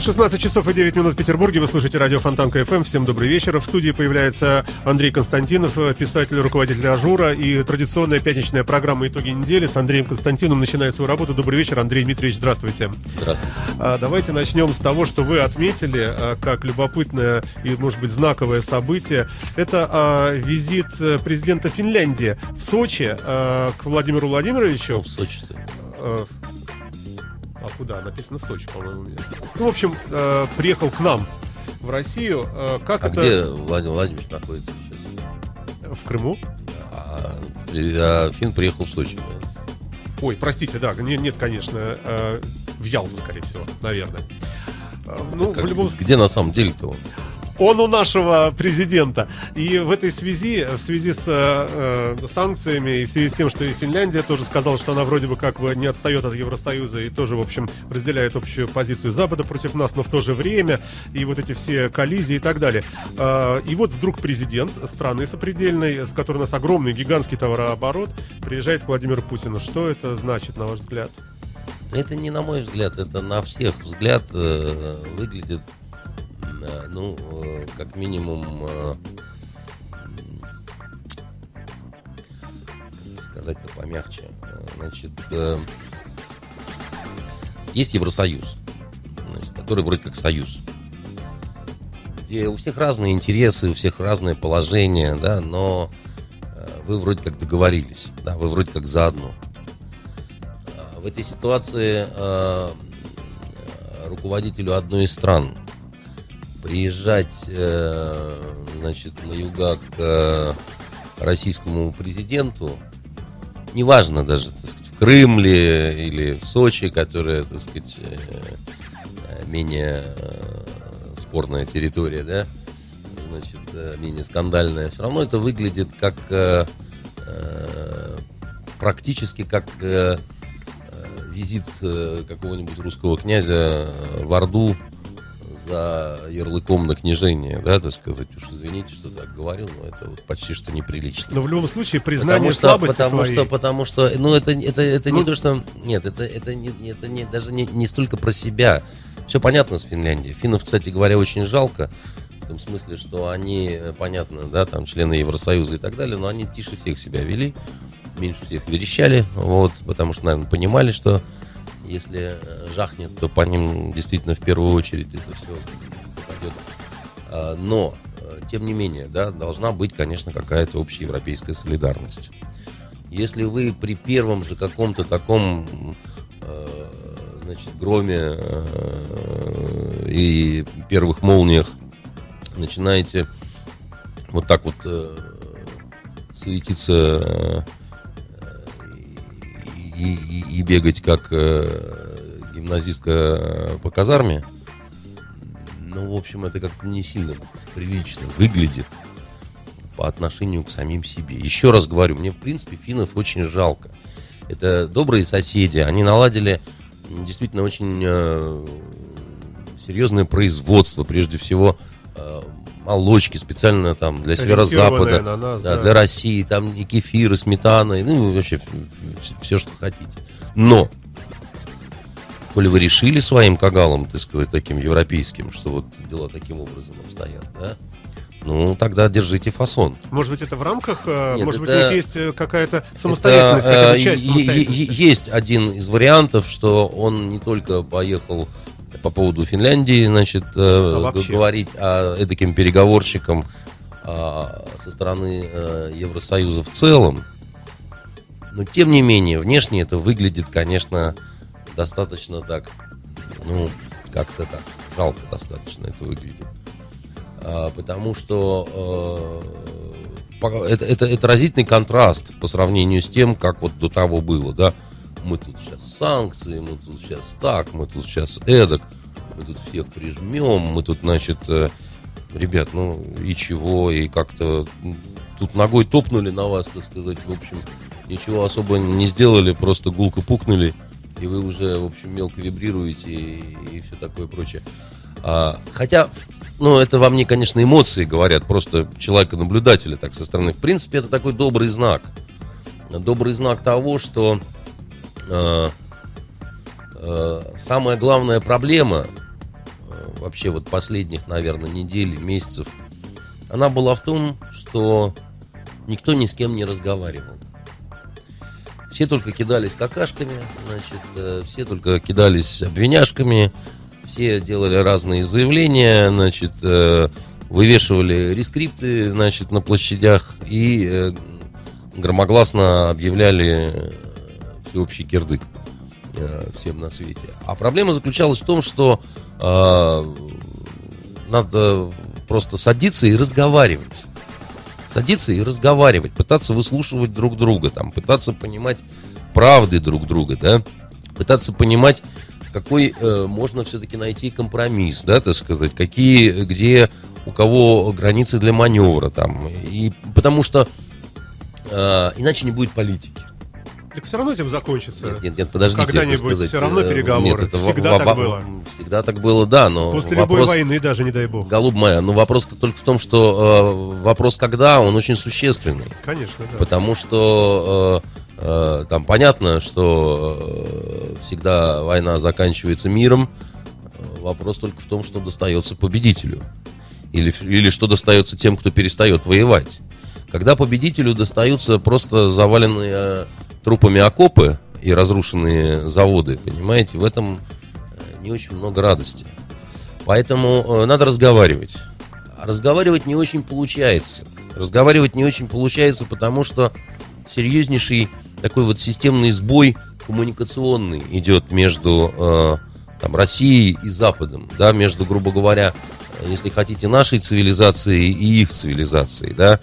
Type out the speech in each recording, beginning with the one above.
16 часов и 9 минут в Петербурге. Вы слушаете радио Фонтанка ФМ. Всем добрый вечер. В студии появляется Андрей Константинов, писатель, руководитель Ажура. И традиционная пятничная программа «Итоги недели» с Андреем Константиновым начинает свою работу. Добрый вечер, Андрей Дмитриевич. Здравствуйте. Здравствуйте. А, давайте начнем с того, что вы отметили а, как любопытное и, может быть, знаковое событие. Это а, визит э, президента Финляндии в Сочи а, к Владимиру Владимировичу. Ну, в Сочи. А куда? Написано Сочи, по-моему. Ну, в общем, э, приехал к нам в Россию. Э, как А это где Владимир Владимирович находится сейчас? в Крыму? А, а Финн приехал в Сочи. Ой, простите, да, не- нет, конечно, э, в Ялту, скорее всего, наверное. Э, Ну, Как- в любом Где на самом деле-то он? Он у нашего президента. И в этой связи, в связи с э, э, санкциями и в связи с тем, что и Финляндия тоже сказала, что она вроде бы как бы не отстает от Евросоюза и тоже, в общем, разделяет общую позицию Запада против нас, но в то же время и вот эти все коллизии и так далее. Э, и вот вдруг президент страны сопредельной, с которой у нас огромный гигантский товарооборот, приезжает к Владимиру Путину. Что это значит, на ваш взгляд? Это не на мой взгляд, это на всех взгляд э, выглядит, ну, э, как минимум, э, сказать-то помягче. Э, Значит, э, есть Евросоюз, значит, который вроде как союз, где у всех разные интересы, у всех разное положение, да, но э, вы вроде как договорились, да, вы вроде как заодно. А В этой ситуации э, э, руководителю одной из стран приезжать э, значит, на юга к э, российскому президенту, неважно даже, так сказать, в Крым ли или в Сочи, которая, так сказать, э, э, менее э, спорная территория, да, значит, э, менее скандальная, все равно это выглядит как э, э, практически как э, э, визит э, какого-нибудь русского князя в Орду за ярлыком на княжение, да, так сказать, уж извините, что так говорю, но это вот почти что неприлично. Но в любом случае признание Потому что, слабости потому своей. что, потому что, ну это, это, это Ну- не то, что, нет, это, это, не, это не, даже не, не столько про себя. Все понятно с Финляндией. Финнов, кстати говоря, очень жалко. В том смысле, что они, э, понятно, да, там члены Евросоюза и так далее, но они тише всех себя вели, меньше всех верещали, вот, потому что, наверное, понимали, что если э, жахнет, то по ним действительно в первую очередь это все попадет. А, Но, э, тем не менее, да, должна быть, конечно, какая-то общеевропейская солидарность. Если вы при первом же каком-то таком э, значит, громе и первых молниях начинаете вот так вот суетиться и, и- и бегать как э, гимназистка по казарме, ну, в общем, это как-то не сильно прилично выглядит по отношению к самим себе. Еще раз говорю, мне, в принципе, финнов очень жалко. Это добрые соседи, они наладили действительно очень э, серьезное производство, прежде всего э, молочки специально там для северо-запада, на нас, да, да. для России, там и кефир, и сметана, и, ну, вообще все, что хотите. Но, коли вы решили своим кагалом, так сказать, таким европейским, что вот дела таким образом обстоят, да, ну, тогда держите фасон. Может быть, это в рамках, э, Нет, может быть, это- у них есть э, какая-то самостоятельность, Это, хотя бы э, часть самостоятельности. Есть один из вариантов, что он не только поехал по поводу Финляндии, значит, э, А вообще? говорить о таким переговорщикам а, со стороны э, Евросоюза в целом, но тем не менее, внешне это выглядит, конечно, достаточно так, ну, как-то так, жалко достаточно это выглядит. А, потому что э, это, это, это разительный контраст по сравнению с тем, как вот до того было, да. Мы тут сейчас санкции, мы тут сейчас так, мы тут сейчас эдак, мы тут всех прижмем, мы тут, значит, э, ребят, ну и чего, и как-то тут ногой топнули на вас, так сказать, в общем, ничего особо не сделали, просто гулко пукнули, и вы уже, в общем, мелко вибрируете и, и все такое прочее. А, хотя, ну, это во мне, конечно, эмоции говорят, просто человека-наблюдателя так со стороны. В принципе, это такой добрый знак. Добрый знак того, что э, э, самая главная проблема э, вообще вот последних, наверное, недель, месяцев, она была в том, что никто ни с кем не разговаривал. Все только кидались какашками, значит, все только кидались обвиняшками, все делали разные заявления, значит, вывешивали рескрипты, значит, на площадях и громогласно объявляли всеобщий кирдык всем на свете. А проблема заключалась в том, что э, надо просто садиться и разговаривать садиться и разговаривать, пытаться выслушивать друг друга, там, пытаться понимать правды друг друга, да, пытаться понимать, какой э, можно все-таки найти компромисс, да, так сказать, какие, где у кого границы для маневра там, и потому что э, иначе не будет политики. Так все равно этим закончится. Нет, нет, нет подождите. Когда-нибудь все равно э, переговоры. Нет, это всегда в, так было. Всегда так было, да, но После вопрос, любой войны даже, не дай бог. Голуб моя, ну вопрос только в том, что э, вопрос когда, он очень существенный. Конечно, да. Потому что э, э, там понятно, что э, всегда война заканчивается миром. Вопрос только в том, что достается победителю. Или, или что достается тем, кто перестает воевать. Когда победителю достаются просто заваленные э, трупами окопы и разрушенные заводы, понимаете, в этом э, не очень много радости. Поэтому э, надо разговаривать. А разговаривать не очень получается. Разговаривать не очень получается, потому что серьезнейший такой вот системный сбой коммуникационный идет между э, там, Россией и Западом, да, между, грубо говоря, если хотите, нашей цивилизацией и их цивилизацией, да.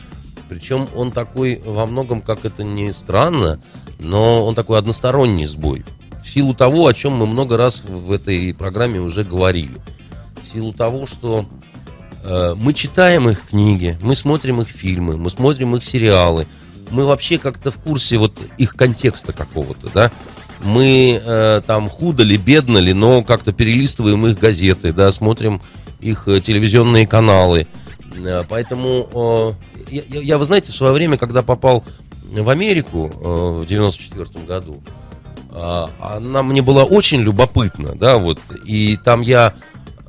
Причем он такой во многом, как это ни странно, но он такой односторонний сбой. В силу того, о чем мы много раз в этой программе уже говорили. В силу того, что э, мы читаем их книги, мы смотрим их фильмы, мы смотрим их сериалы, мы вообще как-то в курсе вот их контекста какого-то, да. Мы э, там худо ли, бедно ли, но как-то перелистываем их газеты, да, смотрим их э, телевизионные каналы. Э, поэтому э, я, я, вы знаете, в свое время, когда попал в Америку э, в 94 году, э, она мне была очень любопытна, да, вот, и там я,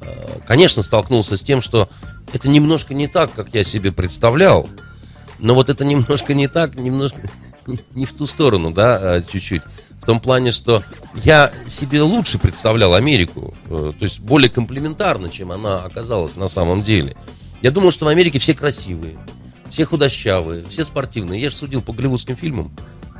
э, конечно, столкнулся с тем, что это немножко не так, как я себе представлял, но вот это немножко не так, немножко не в ту сторону, да, чуть-чуть. В том плане, что я себе лучше представлял Америку, то есть более комплементарно, чем она оказалась на самом деле. Я думал, что в Америке все красивые, все худощавые, все спортивные. Я же судил по голливудским фильмам.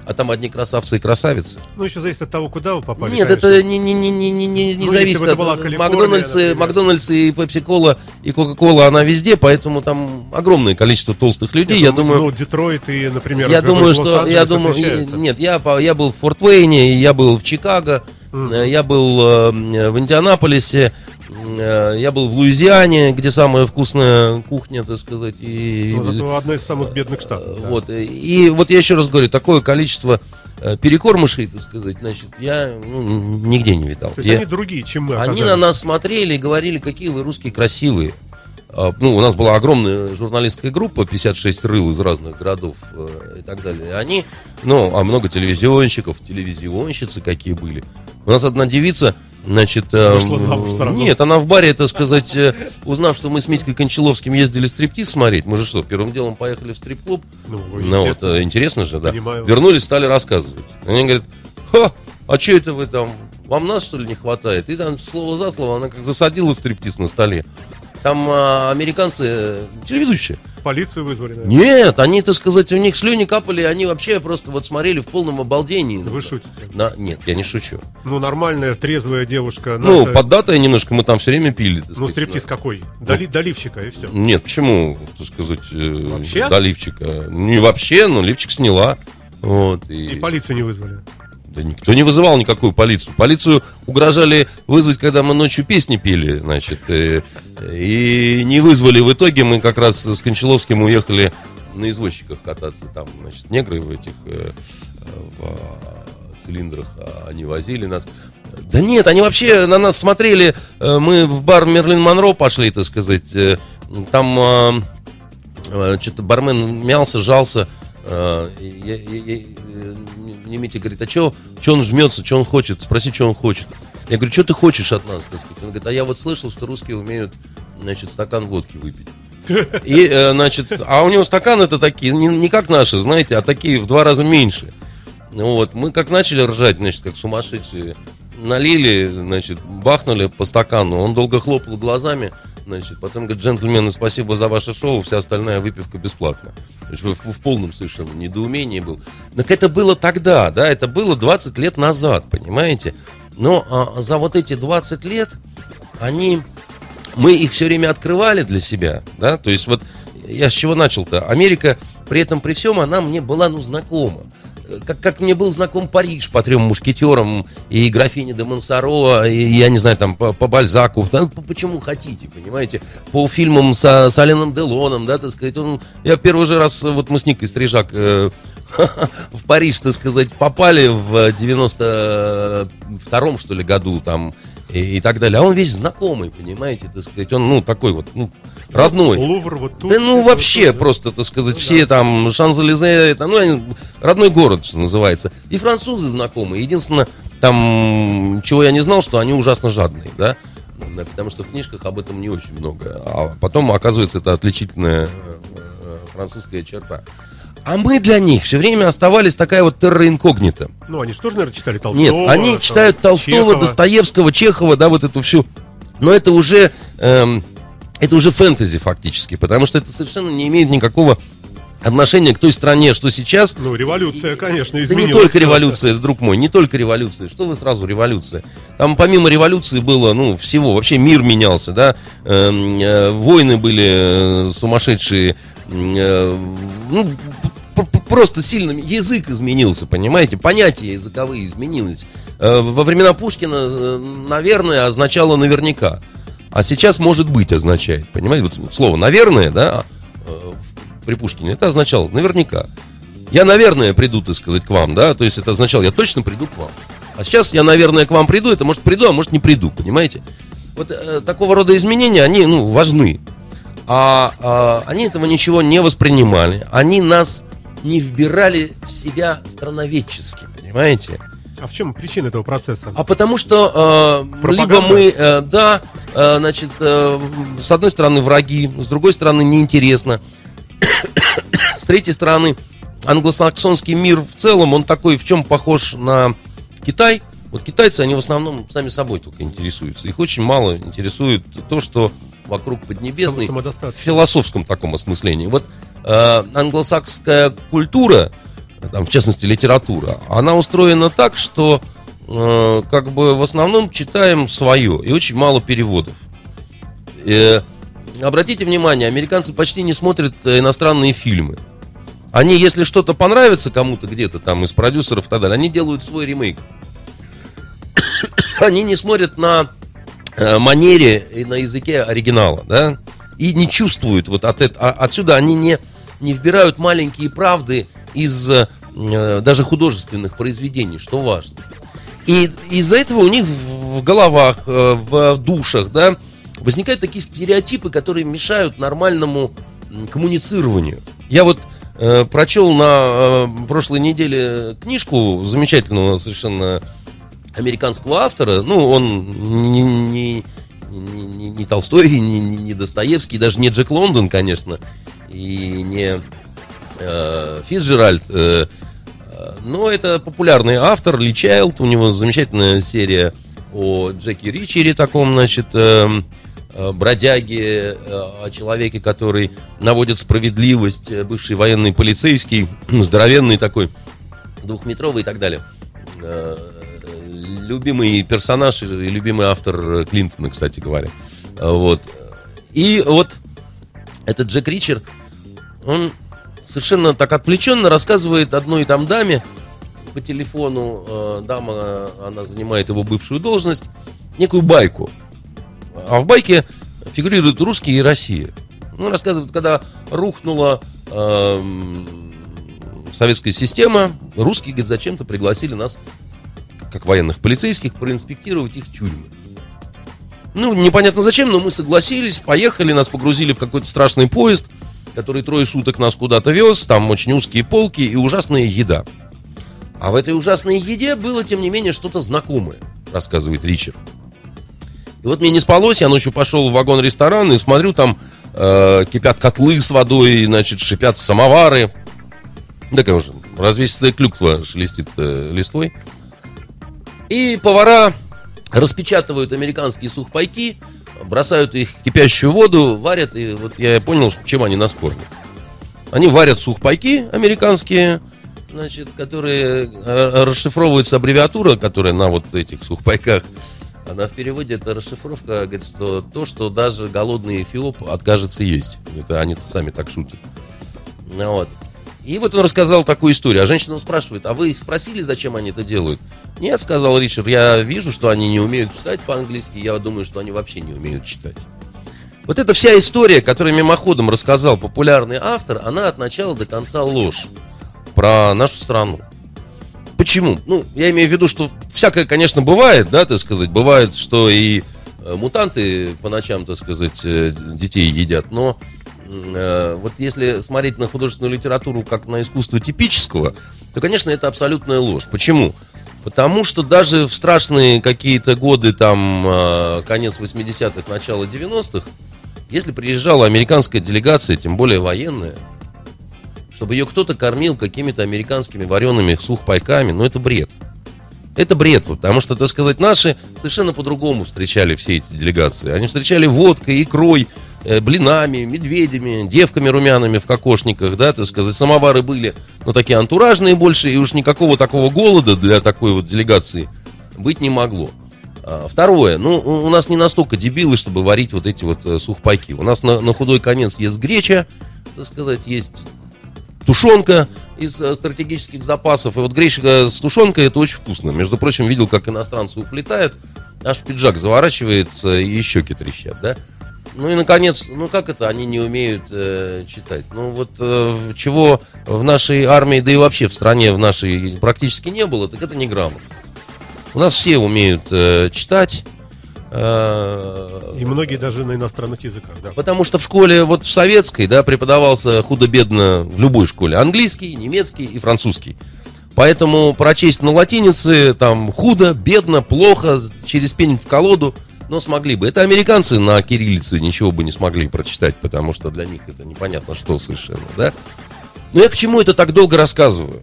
А там одни красавцы и красавицы. Ну, еще зависит от того, куда вы попали. Нет, конечно. это не, не, не, не, не, не ну, зависит от Макдональдса, Макдональдс и Пепси-Кола и Кока-Кола, она везде, поэтому там огромное количество толстых людей. Нет, я ну, думаю, ну, Детройт и, например, я думаю, что я думаю, нет, я я был в Форт Уэйне, я был в Чикаго, mm. я был э, в Индианаполисе. Э, я был в Луизиане, где самая вкусная кухня, так сказать. И, вот это одна из самых бедных штатов. Вот. Да. И вот я еще раз говорю, такое количество э, перекормышей, так сказать, значит, я ну, нигде не видал. То есть я... они другие, чем мы оказались. Они на нас смотрели и говорили, какие вы русские красивые. А, ну, у нас была огромная журналистская группа, 56 рыл из разных городов э, и так далее. Они, ну, а много телевизионщиков, телевизионщицы какие были. У нас одна девица, Значит, э, нет, она в баре, так сказать, э, узнав, что мы с Митькой Кончаловским ездили стриптиз смотреть, мы же что, первым делом поехали в стрип-клуб, ну, ну вот, э, интересно же, да, Понимаю. вернулись, стали рассказывать. Они говорят, ха, а что это вы там, вам нас, что ли, не хватает? И там слово за слово, она как засадила стриптиз на столе. Там а, американцы телеведущие. Полицию вызвали, наверное. Нет, они, так сказать, у них слюни капали, они вообще просто вот смотрели в полном обалдении. Вы шутите? На, нет, я не шучу. Ну, нормальная, трезвая девушка. Ну, наша... поддатая немножко, мы там все время пили. Ну, сказать, стриптиз да. какой? Доли, ну, доливчика и все. Нет, почему, так сказать, э, вообще? доливчика? Не вообще, но ливчик сняла. Вот, и... и полицию не вызвали. Да никто не вызывал никакую полицию. Полицию угрожали вызвать, когда мы ночью песни пели, значит, и, э, и не вызвали. В итоге мы как раз с Кончаловским уехали на извозчиках кататься. Там, значит, негры в этих, э, в цилиндрах а, они возили нас. Да нет, они вообще на нас смотрели. э, Мы в бар Мерлин Монро пошли, так сказать. Там а, что-то бармен мялся, жался. Э, не Митя говорит, а что он жмется, что он хочет? Спроси, что он хочет. Я говорю, что ты хочешь от нас? Он говорит, а я вот слышал, что русские умеют, значит, стакан водки выпить. И, э, значит, а у него стаканы это такие, не, не как наши, знаете, а такие в два раза меньше. Вот, мы как начали ржать, значит, как сумасшедшие, налили, значит, бахнули по стакану, он долго хлопал глазами, значит, потом говорит, джентльмены, спасибо за ваше шоу, вся остальная выпивка бесплатна. Есть в, в полном совершенно недоумении был. Так это было тогда, да, это было 20 лет назад, понимаете? Но а, за вот эти 20 лет они мы их все время открывали для себя, да, то есть вот я с чего начал-то? Америка при этом, при всем, она мне была, ну, знакома. Как, как мне был знаком Париж по трем мушкетерам и графине де Монсоро, и, я не знаю, там, по, по Бальзаку, да, по- почему хотите, понимаете, по фильмам со, с Аленом Делоном, да, так сказать, он, я первый же раз, вот мы с Никой Стрижак э, в Париж, так сказать, попали в 92-м, что ли, году, там, и, и так далее. А он весь знакомый, понимаете, так сказать, он, ну, такой вот, ну, родной. Лувр вот тут. Да ну вообще тут, просто, так сказать, Ну все да. там Шанзелизе, это, ну, родной город, что называется. И французы знакомые. Единственное, там, чего я не знал, что они ужасно жадные, да. Потому что в книжках об этом не очень много. А потом, оказывается, это отличительная э, э, французская черта. А мы для них все время оставались такая вот терра инкогнита. Ну, они же тоже, наверное, читали Толстого. Нет, они там, читают Толстого, Чехова. Достоевского, Чехова, да, вот эту всю. Но это уже, эм, это уже фэнтези фактически, потому что это совершенно не имеет никакого отношения к той стране, что сейчас. Ну, революция, конечно, Да изменила. не только революция, друг мой, не только революция. Что вы сразу революция? Там помимо революции было, ну, всего. Вообще мир менялся, да. Эм, э, войны были э, сумасшедшие. э, ну, просто сильно язык изменился, понимаете? Понятия языковые изменились. Во времена Пушкина, наверное, означало наверняка. А сейчас может быть означает, понимаете? Вот слово наверное, да, э, при Пушкине, это означало наверняка. Я, наверное, приду, так сказать, к вам, да, то есть это означало, я точно приду к вам. А сейчас я, наверное, к вам приду, это может приду, а может не приду, понимаете? Вот э, такого рода изменения, они, ну, важны. А, а, они этого ничего не воспринимали. Они нас не вбирали в себя страноведчески, понимаете? А в чем причина этого процесса? А потому что э, Пропаганда? либо мы, э, да, значит, э, с одной стороны враги, с другой стороны неинтересно, с третьей стороны англосаксонский мир в целом, он такой, в чем похож на Китай. Вот китайцы, они в основном сами собой только интересуются. Их очень мало интересует то, что вокруг Поднебесной в философском таком осмыслении. Вот э, англосакская культура, там, в частности литература, она устроена так, что э, как бы в основном читаем свое и очень мало переводов. Э, обратите внимание, американцы почти не смотрят э, иностранные фильмы. Они, если что-то понравится кому-то где-то там из продюсеров и так далее, они делают свой ремейк. Они не смотрят на э, манере и на языке оригинала, да, и не чувствуют вот от этого, а- отсюда они не, не вбирают маленькие правды из даже художественных произведений, что важно. И из-за этого у них в головах, э, в душах, да, возникают такие стереотипы, которые мешают нормальному коммуницированию. Я вот э, прочел на э, прошлой неделе книжку замечательного совершенно американского автора. Ну, он не, не, не, не- Толстой, не, не- Достоевский, даже не Джек Лондон, конечно, и не э, Фицджеральд. э, но это популярный автор, Ли Чайлд, у него замечательная серия о Джеки Ричере, таком, значит, эм, э, бродяге, э, о человеке, который наводит справедливость, э, бывший военный полицейский, здоровенный такой, двухметровый и так далее. Любимый персонаж и любимый автор Клинтона, кстати говоря. Вот. И вот этот Джек Ричер, он совершенно так отвлеченно рассказывает одной там даме по телефону, э, дама, она занимает его бывшую должность, некую байку. А в байке фигурируют русские и Россия. Ну, рассказывают, когда рухнула эм, советская система, русские, говорит, зачем-то пригласили нас как военных полицейских, проинспектировать их тюрьмы. Ну, непонятно зачем, но мы согласились, поехали, нас погрузили в какой-то страшный поезд, который трое суток нас куда-то вез, там очень узкие полки и ужасная еда. А в этой ужасной еде было, тем не менее, что-то знакомое, рассказывает Ричард. И вот мне не спалось, я ночью пошел в вагон-ресторан и смотрю, там э, кипят котлы с водой, значит, шипят самовары. Такая уже развесистая клюква шелестит э, листвой. И повара распечатывают американские сухпайки, бросают их в кипящую воду, варят, и вот я понял, чем они нас кормят. Они варят сухпайки американские, значит, которые расшифровывается аббревиатура, которая на вот этих сухпайках. Она в переводе это расшифровка, говорит, что то, что даже голодный эфиоп откажется есть. Это они сами так шутят. Ну, вот. И вот он рассказал такую историю. А женщина спрашивает, а вы их спросили, зачем они это делают? Нет, сказал Ричард, я вижу, что они не умеют читать по-английски. Я думаю, что они вообще не умеют читать. Вот эта вся история, которую мимоходом рассказал популярный автор, она от начала до конца ложь про нашу страну. Почему? Ну, я имею в виду, что всякое, конечно, бывает, да, так сказать. Бывает, что и э, мутанты по ночам, так сказать, э, детей едят, но вот если смотреть на художественную литературу как на искусство типического, то, конечно, это абсолютная ложь. Почему? Потому что даже в страшные какие-то годы, там, э, конец 80-х, начало 90-х, если приезжала американская делегация, тем более военная, чтобы ее кто-то кормил какими-то американскими вареными сухпайками, ну это бред. Это бред, потому что, так сказать, наши совершенно по-другому встречали все эти делегации. Они встречали водкой, икрой, э, блинами, медведями, девками румяными в кокошниках, да, так сказать, самовары были, ну, такие антуражные больше, и уж никакого такого голода для такой вот делегации быть не могло. А, второе, ну, у нас не настолько дебилы, чтобы варить вот эти вот э, сухпайки. У нас на, на худой конец есть греча, так сказать, есть тушенка из э, стратегических запасов. И вот гречка с тушенкой это очень вкусно. Между прочим, видел, как иностранцы уплетают, аж пиджак заворачивается и щеки трещат, да? Ну и, наконец, ну как это они не умеют э, читать? Ну вот э, чего в нашей армии, да и вообще в стране в нашей практически не было, так это не грамотно. У нас все умеют э, читать, и многие даже на иностранных языках, да. Потому что в школе, вот в советской, да, преподавался худо-бедно в любой школе. Английский, немецкий и французский. Поэтому прочесть на латинице там худо, бедно, плохо, через пень в колоду, но смогли бы. Это американцы на кириллице ничего бы не смогли прочитать, потому что для них это непонятно что совершенно, да? Но я к чему это так долго рассказываю?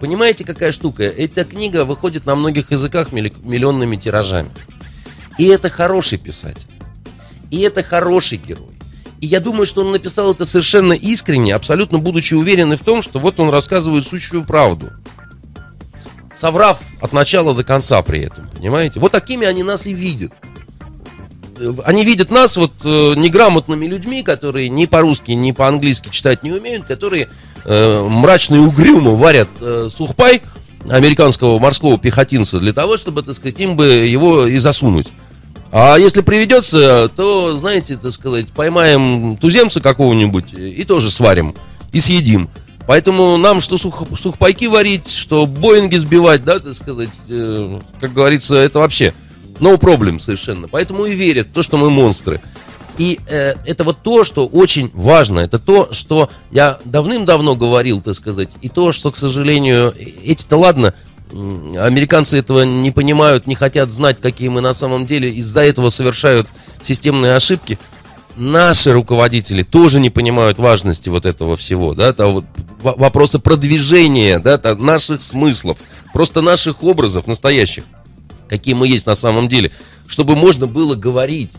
Понимаете, какая штука? Эта книга выходит на многих языках миллионными тиражами. И это хороший писатель. И это хороший герой. И я думаю, что он написал это совершенно искренне, абсолютно будучи уверенным в том, что вот он рассказывает сущую правду. Соврав от начала до конца при этом, понимаете? Вот такими они нас и видят. Они видят нас вот э, неграмотными людьми, которые ни по-русски, ни по-английски читать не умеют, которые э, мрачно и угрюмо варят э, сухпай американского морского пехотинца для того, чтобы, так сказать, им бы его и засунуть. А если приведется, то, знаете, так сказать, поймаем туземца какого-нибудь и тоже сварим, и съедим. Поэтому нам что сух, сухпайки варить, что Боинги сбивать, да, так сказать, э, как говорится, это вообще no problem совершенно. Поэтому и верят в то, что мы монстры. И э, это вот то, что очень важно. Это то, что я давным-давно говорил, так сказать. И то, что, к сожалению, эти-то ладно, Американцы этого не понимают, не хотят знать, какие мы на самом деле. Из-за этого совершают системные ошибки. Наши руководители тоже не понимают важности вот этого всего, да, то вот вопросы продвижения, да, наших смыслов, просто наших образов настоящих, какие мы есть на самом деле, чтобы можно было говорить.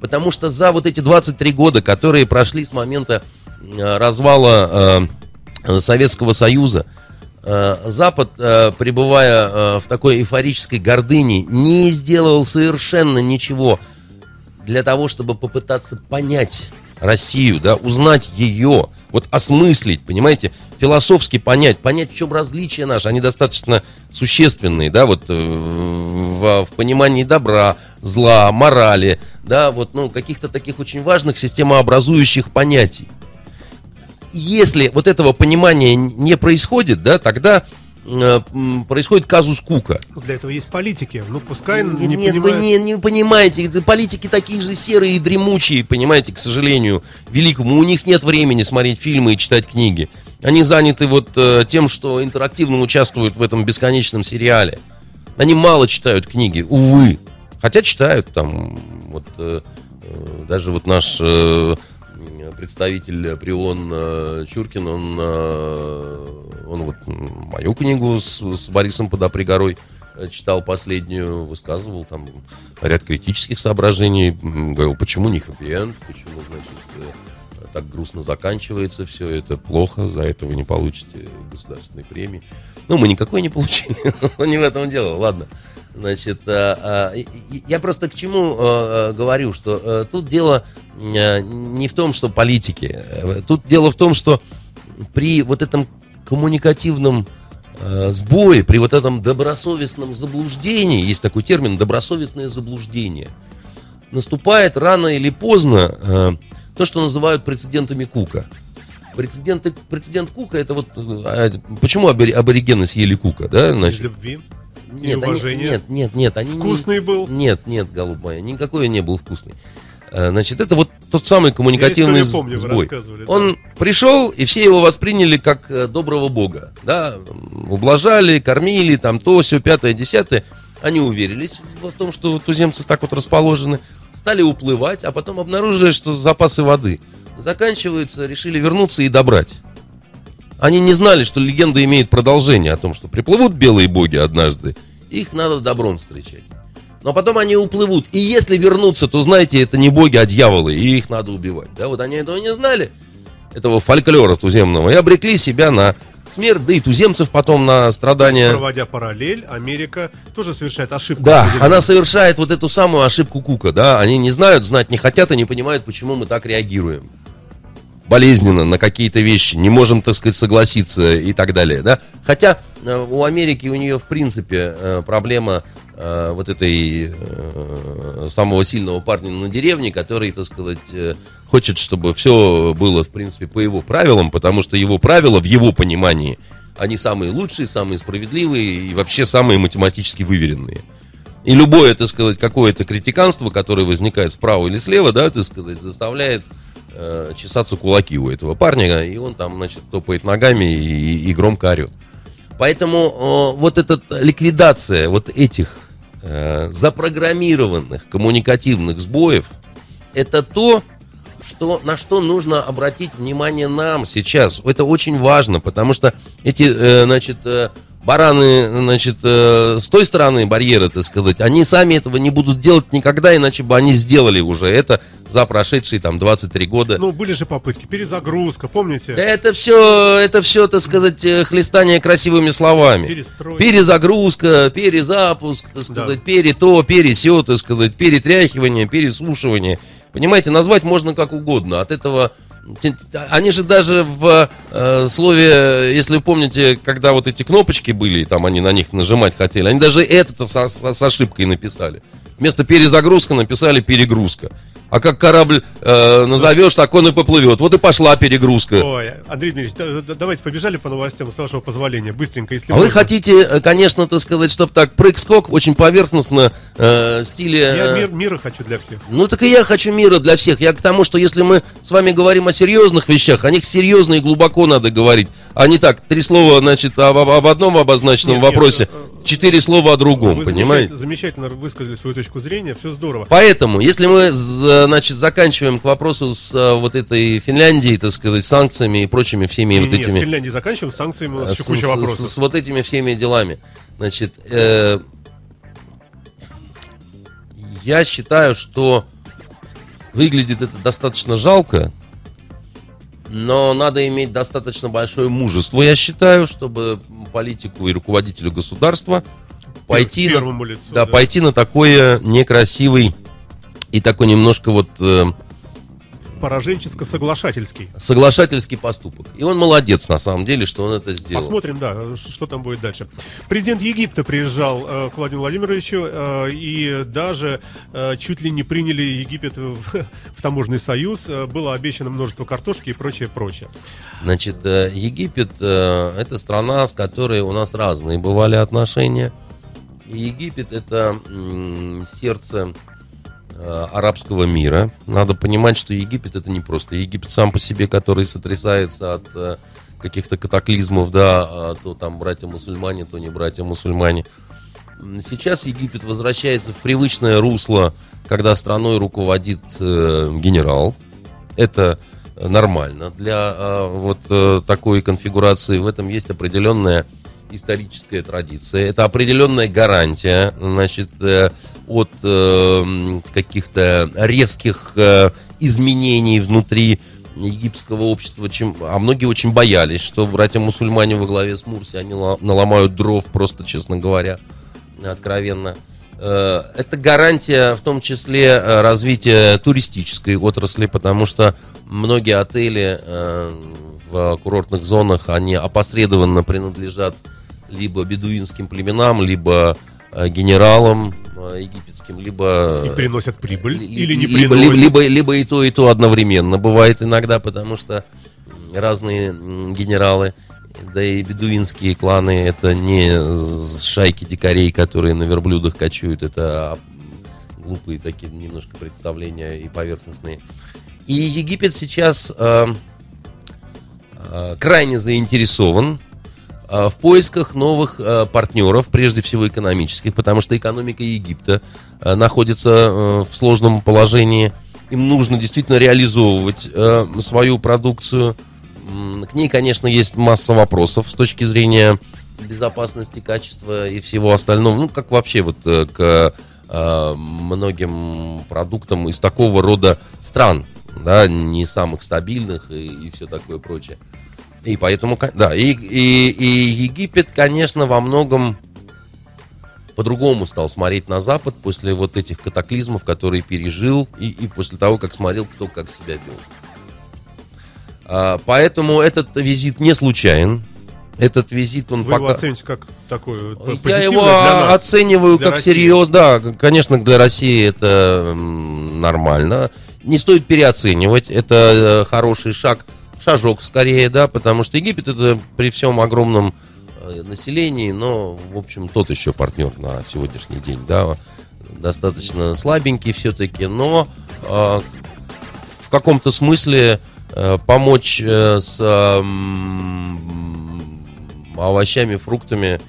Потому что за вот эти 23 года, которые прошли с момента э, развала э, Советского Союза, Э, Запад, пребывая в такой эйфорической гордыне, не сделал совершенно ничего для того, чтобы попытаться понять Россию, да, узнать ее, вот осмыслить, понимаете, философски понять, понять, в чем различия наши, они достаточно существенные, да, вот в, в понимании добра, зла, морали, да, вот, ну, каких-то таких очень важных системообразующих понятий если вот этого понимания не происходит, да, тогда э, происходит казус Кука. Ну, Для этого есть политики. Ну, пускай Нет, не нет, вы понимают. не, не понимаете, политики такие же серые и дремучие, понимаете, к сожалению, великому. У них нет времени смотреть фильмы и читать книги. Они заняты вот э, тем, что интерактивно участвуют в этом бесконечном сериале. Они мало читают книги, увы. Хотя читают там, вот э, э, даже вот наш э, представитель Прион э, Чуркин, он, э, он вот мою книгу с, с Борисом Подопригорой читал последнюю, высказывал там ряд критических соображений, говорил, почему не хэппи-энд, почему, значит, э, так грустно заканчивается все, это плохо, за это вы не получите государственной премии. Ну, мы никакой не получили, но не в этом дело, ладно. Значит, а, а, я просто к чему а, говорю, что тут дело не в том, что политики, тут дело в том, что при вот этом коммуникативном сбое, при вот этом добросовестном заблуждении, есть такой термин добросовестное заблуждение, наступает рано или поздно то, что называют прецедентами Кука. Прецеденты, прецедент Кука это вот э, а, почему абори- аборигены съели Кука, да? Из Значит, любви и нет, они- уважения. нет, нет, нет, они не- Вкусный был? Нет, нет, голубь моя, никакой он не был вкусный. Э, Значит, это вот тот самый коммуникативный Я помню, сбой. рассказывали, да. Он пришел, и все его восприняли как э, доброго бога. Да, ублажали, кормили, там то, все, пятое, десятое. Они уверились в том, что туземцы так вот расположены. Стали уплывать, а потом обнаружили, что запасы воды заканчиваются, решили вернуться и добрать. Они не знали, что легенда имеет продолжение о том, что приплывут белые боги однажды, их надо добром встречать. Но потом они уплывут. И если вернуться, то знаете, это не боги, а дьяволы, и их надо убивать. Да, вот они этого не знали, этого фольклора туземного, и обрекли себя на смерть, да и туземцев потом на страдания. Проводя параллель, Америка тоже совершает ошибку. Да, она совершает вот эту самую ошибку Кука, да, они не знают, знать не хотят и не понимают, почему мы так реагируем. Болезненно на какие-то вещи, не можем, так сказать, согласиться и так далее, да. Хотя э, у Америки, у нее, в принципе, э, проблема э, вот этой самого сильного парня на деревне, который, так сказать, хочет, чтобы все было, в принципе, по его правилам, потому что его правила, в его понимании, они самые лучшие, самые справедливые и вообще самые математически выверенные. И любое, так сказать, какое-то критиканство, которое возникает справа или слева, да, так сказать, заставляет э, чесаться кулаки у этого парня, и он там, значит, топает ногами и, и громко орет. Поэтому э, вот эта ликвидация вот этих э, запрограммированных коммуникативных сбоев, это то, что, на что нужно обратить внимание нам сейчас. Это очень важно, потому что эти, э, значит, э, бараны, значит, э, с той стороны барьера, так сказать, они сами этого не будут делать никогда, иначе бы они сделали уже это за прошедшие там 23 года. Ну, были же попытки. Перезагрузка, помните? Да это все, это все, так сказать, хлестание красивыми словами. Перестройка. Перезагрузка, перезапуск, так Да. сказать, перето, пересё, так сказать, перетряхивание, переслушивание. Понимаете, назвать можно как угодно. От этого они же даже в э, слове, если вы помните, когда вот эти кнопочки были, там они на них нажимать хотели, они даже это со- со- с ошибкой написали. Вместо перезагрузка написали перегрузка. А как корабль э, назовешь, так он и поплывет. Вот и пошла перегрузка. Ой, Андрей Дмитриевич, да- да- давайте побежали по новостям, с вашего позволения, быстренько, если А вы можно. хотите, э, конечно, так сказать, чтобы так прыг-скок очень поверхностно э, в стиле... Я э, мир, мира хочу для всех. Ну так и я хочу мира для всех. Я к тому, что если мы с вами говорим о серьезных вещах, о них серьезно и глубоко надо говорить, а не так, три слова, значит, об, об- одном обозначенном Нет, нет, вопросе, э, четыре слова о другом, Вы понимаете? замечательно, замечательно высказали свою точку зрения, все здорово. Поэтому, если мы, значит, заканчиваем к вопросу с э, вот этой Финляндией, так сказать, санкциями и прочими всеми Не, вот не, с этими... Финляндией заканчиваем, с санкциями у нас еще с, куча с- вопросов. с- с вот этими всеми делами. Значит, э, я считаю, что выглядит это достаточно жалко, но надо иметь достаточно большое мужество, я считаю, чтобы политику и руководителю государства пойти на, лицу. да, пойти на такой некрасивый и такой немножко вот э, пораженческо-соглашательский. Соглашательский поступок. И он молодец, на самом деле, что он это сделал. Посмотрим, да, что там будет дальше. Президент Египта приезжал э, к Владимиру Владимировичу э, и даже э, чуть ли не приняли Египет в, в таможенный союз. Э, было обещано множество картошки и прочее, прочее. Значит, э, Египет э, это страна, с которой у нас разные бывали отношения. И Египет это м, сердце э, арабского мира. Надо понимать, что Египет это не просто Египет сам по себе, который сотрясается от э, каких-то катаклизмов, да, а то там братья-мусульмане, то не братья-мусульмане. Сейчас Египет возвращается в привычное русло, когда страной руководит э, генерал. Это нормально для э, вот э, такой конфигурации. В этом есть определенная историческая традиция. Это определенная гарантия, значит, э, от э, каких-то резких э, изменений внутри египетского общества, чем, а многие очень боялись, что братья-мусульмане во главе с Мурси, они наломают дров, просто, честно говоря, откровенно. Это гарантия в том числе развития туристической отрасли, потому что многие отели в курортных зонах, они опосредованно принадлежат либо бедуинским племенам, либо э, генералам э, египетским, либо... И приносят прибыль Ли- или не либо, приносят. либо, либо, либо и то, и то одновременно бывает иногда, потому что разные генералы, да и бедуинские кланы, это не шайки дикарей, которые на верблюдах кочуют, это а, глупые такие немножко представления и поверхностные. И Египет сейчас э, э, крайне заинтересован э, в поисках новых э, партнеров, прежде всего экономических, потому что экономика Египта э, находится э, в сложном положении. Им нужно действительно реализовывать э, свою продукцию. К ней, конечно, есть масса вопросов с точки зрения безопасности, качества и всего остального. Ну, как вообще вот э, к э, многим продуктам из такого рода стран, да, не самых стабильных и, и все такое прочее. И поэтому, да, и, и, и Египет, конечно, во многом по-другому стал смотреть на Запад после вот этих катаклизмов, которые пережил, и, и после того, как смотрел, кто как себя вел. А, поэтому этот визит не случайен. Этот визит, он Вы его пока... оцените как такой вот Я его нас, оцениваю как России. серьезно. Да, конечно, для России это нормально. Не стоит переоценивать. Это э, хороший шаг, шажок скорее, да, потому что Египет это при всем огромном э, населении, но, в общем, тот еще партнер на сегодняшний день, да, достаточно слабенький все-таки, но э, в каком-то смысле э, помочь э, с м, овощами, фруктами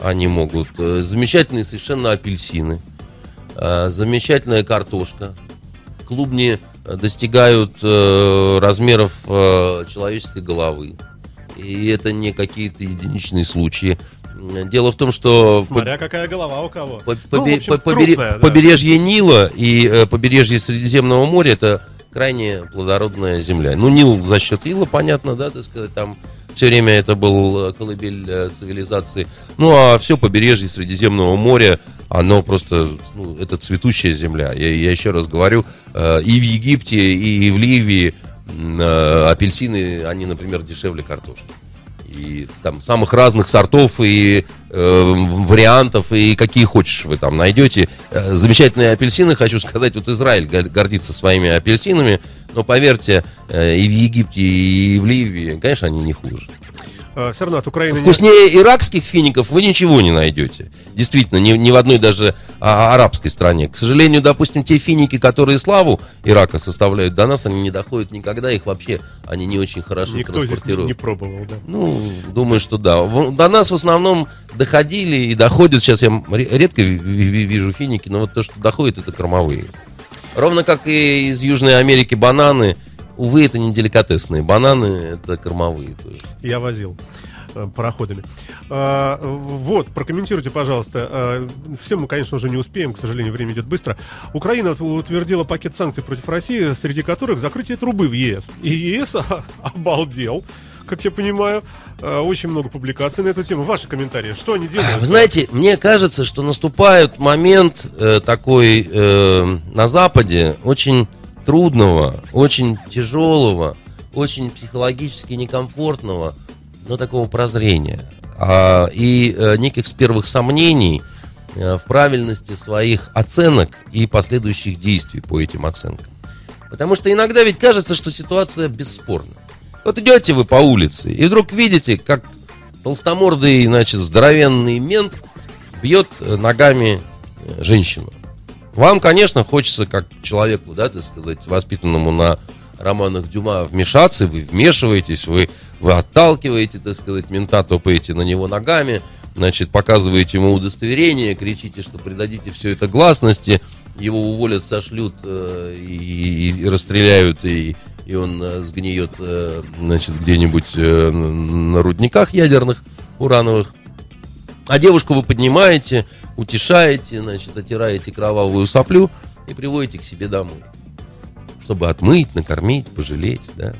они могут. Э, Замечательные совершенно апельсины, э, замечательная картошка. Клубни э, достигают э, размеров э, человеческой головы. И это не какие-то единичные случаи. Дело в том, что Смотря какая голова у кого. по- Ну, побе- общем, по- побере- крупная, да. побережье Нила и э, побережье Средиземного моря это крайне плодородная земля. Ну, Нил за счет Ила, понятно, да, так сказать, там все время это был колыбель э, цивилизации. Ну, а все побережье Средиземного моря, оно просто, ну, это цветущая земля. Я, я еще раз говорю, э, и в Египте, и в Ливии э, апельсины, они, например, дешевле картошки. И там самых разных сортов и э, вариантов, и какие хочешь вы там найдете. Э, замечательные апельсины, хочу сказать, вот Израиль го- гордится своими апельсинами, но поверьте, э, и в Египте, и в Ливии, конечно, они не хуже. Все равно от Украины не- Вкуснее иракских фиников вы ничего не найдете. Действительно, ни, ни в одной даже а, арабской стране. К сожалению, допустим, те финики, которые славу Ирака составляют, до нас они не доходят никогда, их вообще они не очень хорошо никто здесь не, транспортируют. не пробовал, да. Ну, думаю, что да. До нас в основном доходили и доходят. Сейчас я редко ви- ви- вижу финики, но вот то, что доходит, это кормовые. Ровно как и из Южной Америки бананы. Увы, это не деликатесные. Бананы это кормовые тоже. Я возил э, пароходами. А, вот, прокомментируйте, пожалуйста. А, все мы, конечно, уже не успеем, к сожалению, время идет быстро. Украина ут- утвердила пакет санкций против России, среди которых закрытие трубы в ЕС. И ЕС обалдел, как я понимаю. Очень много публикаций на эту тему. Ваши комментарии. Что они делают? Вы знаете, мне кажется, что наступает момент э, такой э, на Западе очень трудного, очень тяжелого, очень психологически некомфортного, но такого прозрения. А, и э, неких первых сомнений э, в правильности своих оценок и последующих действий по этим оценкам. Потому что иногда ведь кажется, что ситуация бесспорна. Вот идете вы по улице, и вдруг видите, как толстомордый, значит, здоровенный мент бьет э, ногами женщину. Вам, конечно, хочется, как человеку, да, так сказать, воспитанному на романах Дюма, вмешаться, вы вмешиваетесь, вы, вы отталкиваете, так сказать, мента, топаете на него ногами, значит, показываете ему удостоверение, кричите, что придадите все это гласности, его уволят, сошлют э, и, и расстреляют, и, и он э, сгниет, э, значит, где-нибудь э, на рудниках ядерных, урановых. А девушку вы поднимаете, утешаете, значит, отираете кровавую соплю и приводите к себе домой. Чтобы отмыть, накормить, пожалеть, да.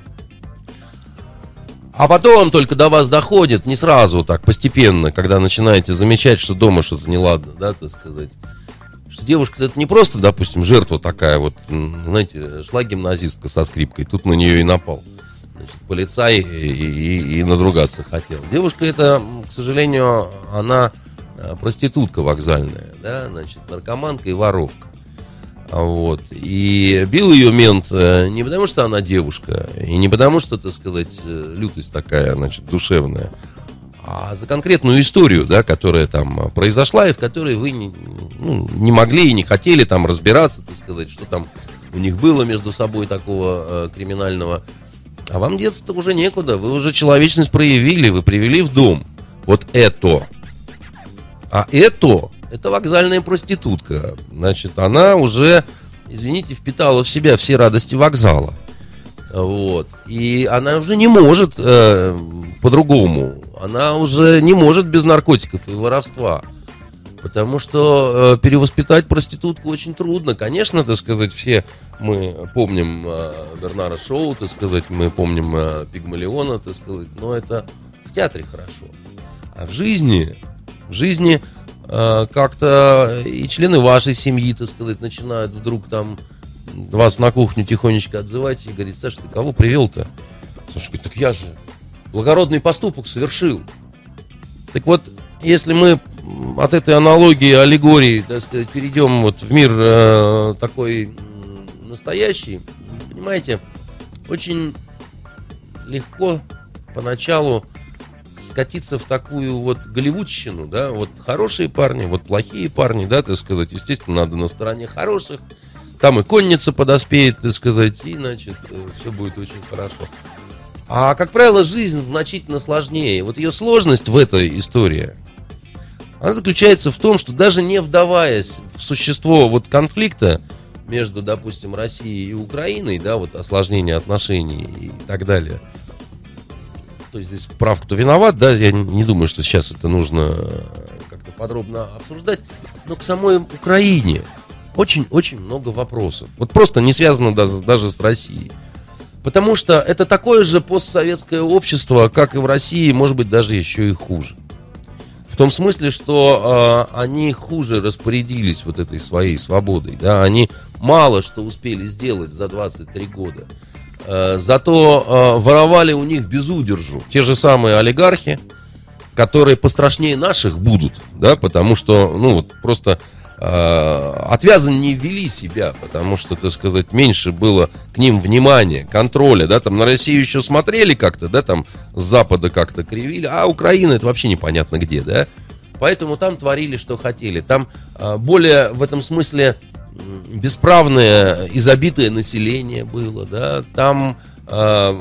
А потом только до вас доходит, не сразу, так постепенно, когда начинаете замечать, что дома что-то неладно, да, так сказать. Что девушка это не просто, допустим, жертва такая, вот, знаете, шла гимназистка со скрипкой, тут на нее и напал. Значит, полицай и, и, и надругаться хотел. Девушка это, к сожалению, она э, проститутка вокзальная, да, значит, наркоманка и воровка. Вот. И бил ее мент э, не потому, что она девушка, и не потому, что, так сказать, э, лютость такая, значит, душевная, а за конкретную историю, да, которая там произошла, и в которой вы не, ну, не могли и не хотели там разбираться, так сказать, что там у них было между собой такого э, криминального. А вам деться-то уже некуда, вы уже человечность проявили, вы привели в дом. Вот это. А это это вокзальная проститутка. Значит, она уже, извините, впитала в себя все радости вокзала. Вот. И она уже не может э, по-другому. Она уже не может без наркотиков и воровства. Потому что э, перевоспитать проститутку очень трудно. Конечно, так сказать, все мы помним э, Бернара Шоу, так сказать, мы помним э, Пигмалиона, так сказать, но это в театре хорошо. А в жизни, в жизни Э, как-то и члены вашей семьи, так сказать, начинают вдруг там вас на кухню тихонечко отзывать и говорить, Саша, ты кого привел-то? Саша говорит, так я же благородный поступок совершил. Так вот, если мы от этой аналогии, аллегории, так сказать, перейдем вот в мир э, такой настоящий, понимаете, очень легко поначалу скатиться в такую вот голливудщину, да, вот хорошие парни, вот плохие парни, да, так сказать, естественно, надо на стороне хороших, там и конница подоспеет, так сказать, и, значит, э, все будет очень хорошо. А, как правило, жизнь значительно сложнее. Вот ее сложность в этой истории, она заключается в том, что даже не вдаваясь в существо вот конфликта между, допустим, Россией и Украиной, да, вот осложнение отношений и так далее – то есть здесь прав, кто виноват, да, я не думаю, что сейчас это нужно э, как-то подробно обсуждать, но к самой Украине очень-очень много вопросов. Вот просто не связано даже, даже с Россией. Потому что это такое же постсоветское общество, как и в России, может быть, даже еще и хуже. Том смысле, что э, они хуже распорядились вот этой своей свободой. Да? Они мало что успели сделать за 23 года. Э, зато э, воровали у них без удержу. Те же самые олигархи, которые пострашнее наших будут, да, потому что, ну, вот просто э, отвязаннее вели себя, потому что, так сказать, меньше было к ним внимания, контроля, да, там на Россию еще смотрели как-то, да, там с Запада как-то кривили, а Украина это вообще непонятно где, да, поэтому там творили, что хотели, там э, более в этом смысле бесправное, изобитое население было, да, там э,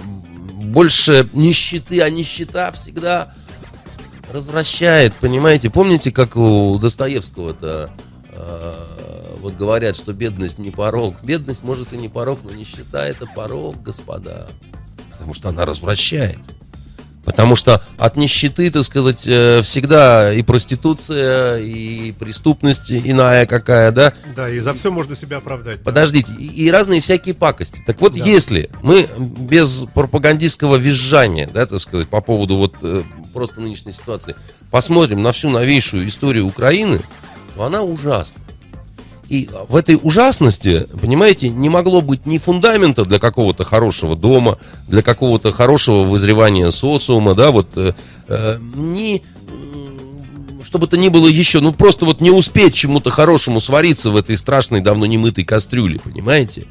больше нищеты, а нищета всегда развращает, понимаете? Помните, как у Достоевского-то вот говорят, что бедность не порог. Бедность может и не порог, но нищета это порог, господа. Потому что она развращает. Потому что от нищеты, так сказать, э, всегда и проституция, и преступность иная какая, да? Да, и за все можно себя оправдать. Подождите, да. и, и разные всякие пакости. Так вот, да. если мы без пропагандистского визжания, да, так сказать, по поводу вот э, просто нынешней ситуации, посмотрим на всю новейшую историю Украины, то она ужасна. И в этой ужасности, понимаете, не могло быть ни фундамента для какого-то хорошего дома, для какого-то хорошего вызревания социума, да, вот, э, э, ни что бы то ни было еще, ну просто вот не успеть чему-то хорошему свариться в этой страшной давно немытой кастрюле, понимаете?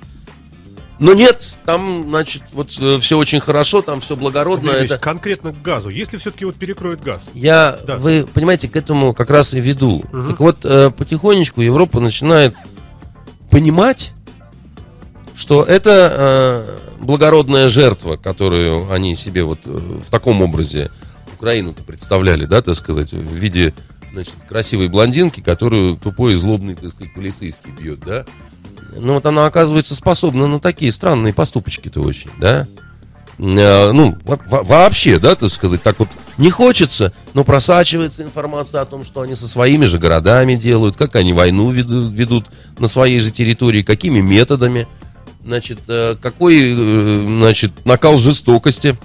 Но нет, там, значит, вот э, все очень хорошо, там все благородно. Ильич, это... Конкретно к газу. Если все-таки вот перекроет газ. Я, Да. вы понимаете, к этому как раз и веду. Мгм. Так вот, э, потихонечку Европа начинает понимать, что это э, благородная жертва, которую они себе вот э, в таком образе Украину-то представляли, да, так сказать, в виде, значит, красивой блондинки, которую тупой и злобный, так сказать, полицейский бьет, да. Ну вот она оказывается способна на такие странные поступочки-то очень, да. Э, ну, во- во- вообще, да, так сказать, так вот не хочется, но просачивается информация о том, что они со своими же городами делают, как они войну веду- ведут на своей же территории, какими методами, значит, э, какой, э, значит, накал жестокости,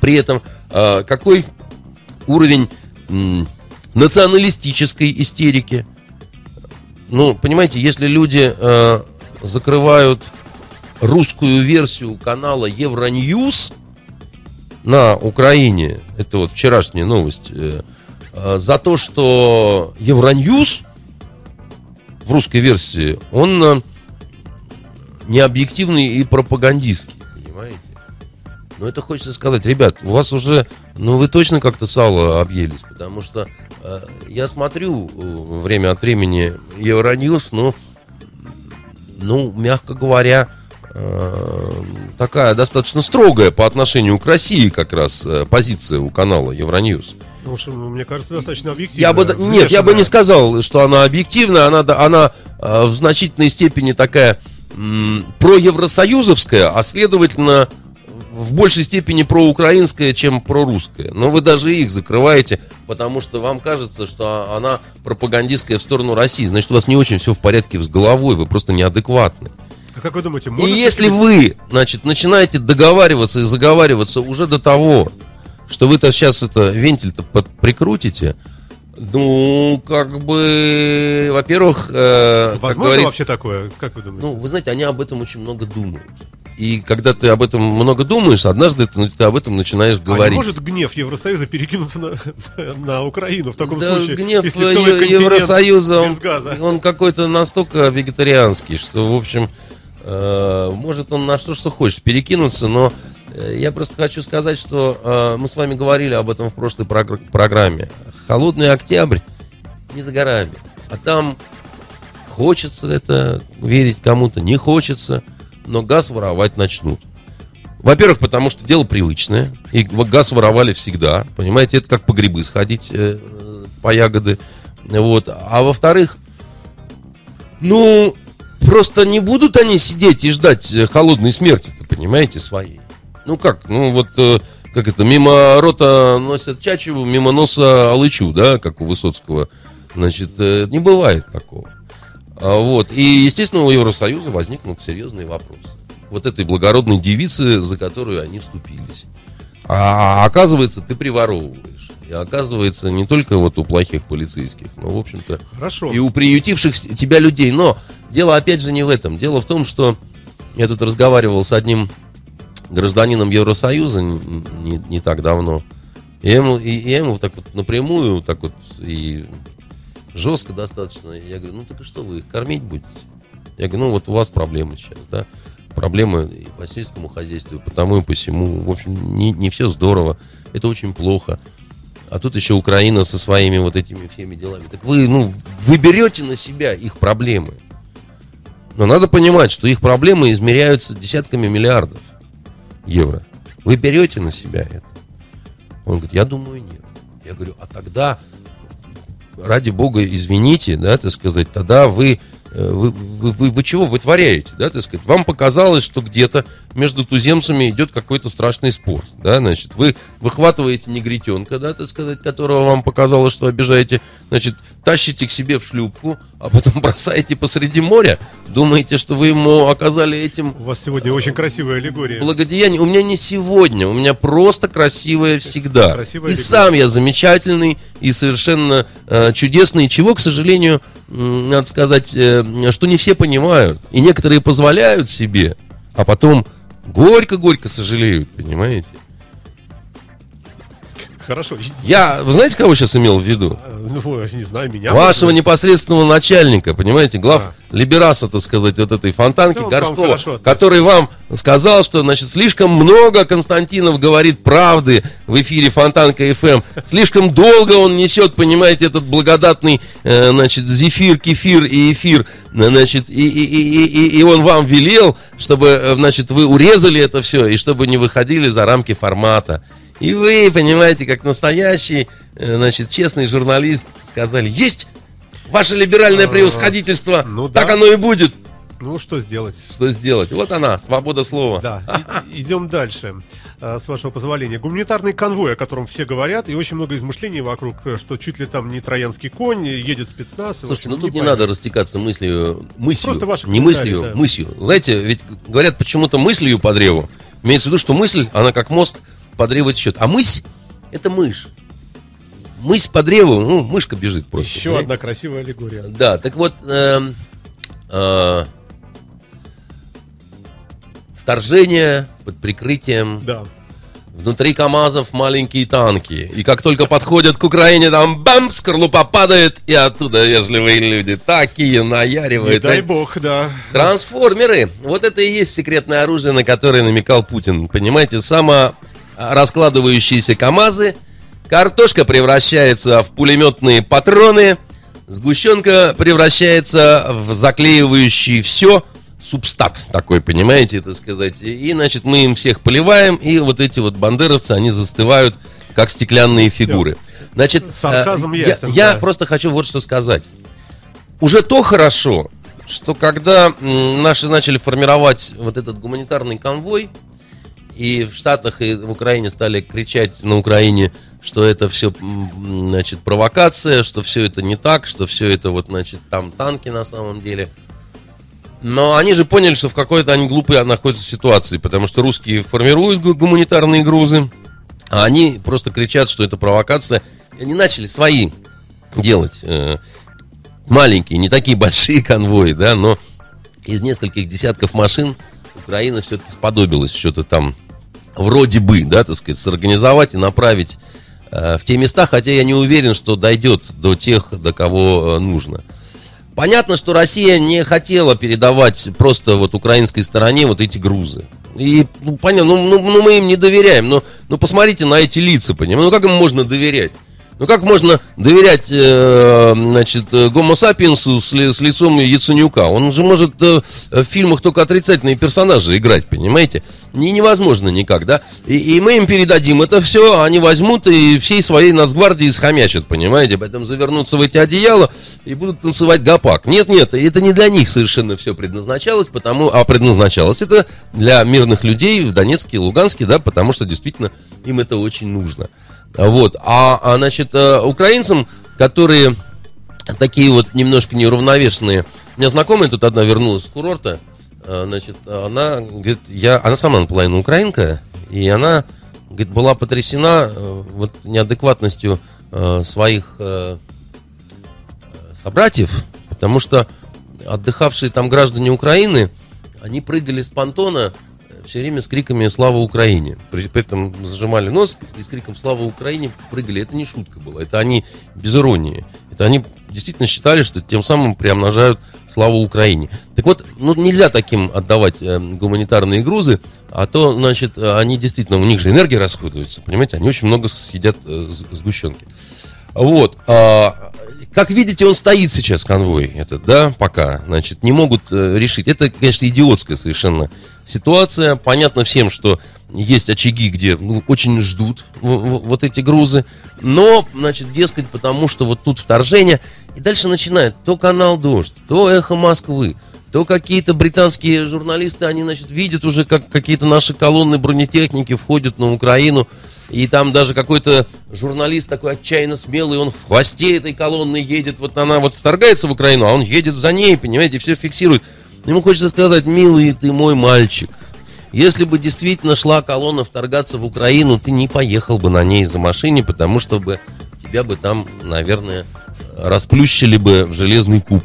при этом какой уровень националистической истерики. Ну, понимаете, если люди закрывают русскую версию канала Евроньюз на Украине, это вот вчерашняя новость, э, э, за то, что Евроньюз в русской версии, он э, необъективный и пропагандистский, понимаете? Но это хочется сказать, ребят, у вас уже, ну вы точно как-то сало объелись, потому что э, я смотрю время от времени Евроньюз, но, ну, мягко говоря, э, такая достаточно строгая по отношению к России как раз э, позиция у канала Евроньюз. Потому что, ну, мне кажется, достаточно объективно. Я бы, нет, я бы не сказал, что она объективна, она, она э, в значительной степени такая проевросоюзовская, а следовательно в большей степени проукраинская, чем прорусская. Но вы даже их закрываете, потому что вам кажется, что она пропагандистская в сторону России. Значит, у вас не очень все в порядке с головой, вы просто неадекватны. А как вы думаете, И если быть- вы, значит, начинаете договариваться и заговариваться уже до того, что вы-то сейчас это вентиль-то прикрутите, ну, как бы, во-первых, э, Возможно говорится, вообще такое? Как вы думаете? ну, вы знаете, они об этом очень много думают. И когда ты об этом много думаешь, однажды ты, ну, ты об этом начинаешь а говорить. не может гнев Евросоюза перекинуться на, на Украину в таком Да, случае? гнев если Евросоюза, он, он какой-то настолько вегетарианский, что, в общем, может он на что, что хочет перекинуться, но э, я просто хочу сказать, что э, мы с вами говорили об этом в прошлой прогр- программе. Холодный октябрь не за горами, а там хочется это верить кому-то, не хочется, но газ воровать начнут. Во-первых, потому что дело привычное, и газ воровали всегда, понимаете, это как по грибы сходить э, э, по ягоды, вот. А во-вторых, ну, просто не будут они сидеть и ждать э, холодной смерти-то, понимаете, своей. Ну как, ну вот, э, как это, мимо рота носят чачеву, мимо носа алычу, да, как у Высоцкого. Значит, э, не бывает такого. А, Вот. И, естественно, у Евросоюза возникнут серьезные вопросы. Вот этой благородной девицы, за которую они вступились. А оказывается, ты приворовываешь. И оказывается, не только вот у плохих полицейских, но, в общем-то, Хорошо. и у приютивших тебя людей. Но дело, опять же, не в этом. Дело в том, что я тут разговаривал с одним гражданином Евросоюза не, не так давно. И я ему, и я ему так вот напрямую, так вот и жестко достаточно. Я говорю, ну так и что, вы их кормить будете? Я говорю, ну вот у вас проблемы сейчас, да? Проблемы и по сельскому хозяйству, и по тому и по всему. В общем, не, не все здорово. Это очень плохо. А тут еще Украина со своими вот этими всеми делами. Так вы, ну, вы берете на себя их проблемы. Но надо понимать, что их проблемы измеряются десятками миллиардов евро. Вы берете на себя это? Он говорит, я думаю, нет. Я говорю, а тогда, ради бога, извините, да, так сказать, тогда вы, э, вы, вы, вы, вы чего вытворяете, да, так сказать? Вам показалось, что где-то между туземцами идет какой-то страшный спор, да, значит, вы выхватываете негритенка, да, так сказать, которого вам показалось, что обижаете, значит, тащите к себе в шлюпку, а потом бросаете посреди моря, думаете, что вы ему оказали этим У вас сегодня очень красивая аллегория. благодеяние. У меня не сегодня, у меня просто красивое всегда. Красивая и легкая. сам я замечательный и совершенно э, чудесный, чего, к сожалению, м, надо сказать, э, что не все понимают. И некоторые позволяют себе, а потом горько-горько сожалеют, понимаете? Хорошо. Я, вы знаете, кого сейчас имел в виду? А, Ну, не знаю, меня. Вашего может непосредственного начальника, понимаете, глав либераса, так сказать, вот этой фонтанки вам Горшкова, который вам сказал, что, значит, слишком много Константинов говорит правды в эфире Фонтанка ФМ, слишком долго он несет, понимаете, этот благодатный, э, значит, зефир, кефир и эфир, э, значит, и, и, и, и, и он вам велел, чтобы, э, значит, вы урезали это все, и чтобы не выходили за рамки формата. И вы, понимаете, как настоящий, э, значит, честный журналист, сказали, есть ваше либеральное превосходительство, ну так да. оно и будет. Ну, что сделать? Что сделать? Вот она, свобода слова. Да, и- идем дальше, а, с вашего позволения. Гуманитарный конвой, о котором все говорят, и очень много измышлений вокруг, что чуть ли там не троянский конь, едет спецназ. Слушайте, общем, ну тут не понятно. надо растекаться мыслью, мыслью, Просто ваши не мыслью, да. мыслью. Знаете, ведь говорят почему-то мыслью по древу. Имеется в виду, что мысль, она как мозг по древу течет. А мысь – это мышь. Мысь по древу, ну, мышка бежит просто. Еще понимаете? одна красивая аллегория. Да, так вот, эм, э, вторжение под прикрытием Да. Внутри КАМАЗов маленькие танки. И как только подходят к Украине, там бам, скорлупа падает, и оттуда вежливые люди такие Не наяривают. дай бог, да. Трансформеры. Вот это и есть секретное оружие, на которое намекал Путин. Понимаете, само раскладывающиеся КАМАЗы, картошка превращается в пулеметные патроны, сгущенка превращается в заклеивающий все субстат такой, понимаете, так сказать. И, значит, мы им всех поливаем, и вот эти вот бандеровцы, они застывают, как стеклянные фигуры. Значит, Сарказм э, я, ясен, я да. просто хочу вот что сказать уже то хорошо, что когда наши начали формировать вот этот гуманитарный конвой, и в Штатах и в Украине стали кричать на Украине, что это все, значит, провокация, что все это не так, что все это вот, значит, там танки на самом деле. Но они же поняли, что в какой-то они глупые находятся ситуации, потому что русские формируют гу- гуманитарные грузы, а они просто кричат, что это провокация. И они начали свои делать э, маленькие, не такие большие конвои, да, но из нескольких десятков машин Украина все-таки сподобилась что-то там вроде бы, да, так сказать, сорганизовать и направить э, в те места, хотя я не уверен, что дойдет до тех, до кого э, нужно. Понятно, что Россия не хотела передавать просто вот украинской стороне вот эти грузы. И, ну, понятно, ну, ну, ну, мы им не доверяем, но ну, посмотрите на эти лица, понимаете, ну как им можно доверять? Ну как можно доверять, э, значит, гомо сапиенсу с, ли- с лицом Яценюка? Он же может э, в фильмах только отрицательные персонажи играть, понимаете? Не, невозможно никак, да? И, и мы им передадим это все, они возьмут и всей своей нацгвардии схомячат, понимаете? Поэтому завернутся в эти одеяла и будут танцевать гопак. Нет, нет, это не для них совершенно все предназначалось, потому, а предназначалось это для мирных людей в Донецке и Луганске, да, потому что действительно им это очень нужно. Вот. А, а, значит, э, украинцам, которые такие вот немножко неуравновешенные. У меня знакомая тут одна вернулась с курорта. э, Значит, она говорит, я, она сама наполовину украинка, и она говорит, была потрясена э, вот неадекватностью своих собратьев, потому что отдыхавшие там граждане Украины, они прыгали с понтона все время с криками «Слава Украине!». При, при этом зажимали нос и с криком «Слава Украине!» прыгали. Это не шутка была, это они без иронии. Это они действительно считали, что тем самым приумножают «Славу Украине!». Так вот, ну, нельзя таким отдавать э, гуманитарные грузы, а то, значит, они действительно, у них же энергия расходуется, понимаете, они очень много съедят э, сгущенки. Вот. а, как видите, он стоит сейчас, конвой этот, да, пока. Значит, не могут э, решить. Это, конечно, идиотская совершенно ситуация. Понятно всем, что есть очаги, где ну, очень ждут вот эти грузы. Но, значит, дескать, потому что вот тут вторжение. И дальше начинает то канал «Дождь», то «Эхо Москвы», то какие-то британские журналисты, они, значит, видят уже, как какие-то наши колонны бронетехники входят на Украину, и там даже какой-то журналист такой отчаянно смелый, он в хвосте этой колонны едет, вот она вот вторгается в Украину, а он едет за ней, понимаете, все фиксирует. Ему хочется сказать, милый ты мой мальчик, если бы действительно шла колонна вторгаться в Украину, ты не поехал бы на ней за машине, потому что бы тебя бы там, наверное, расплющили бы в железный куб.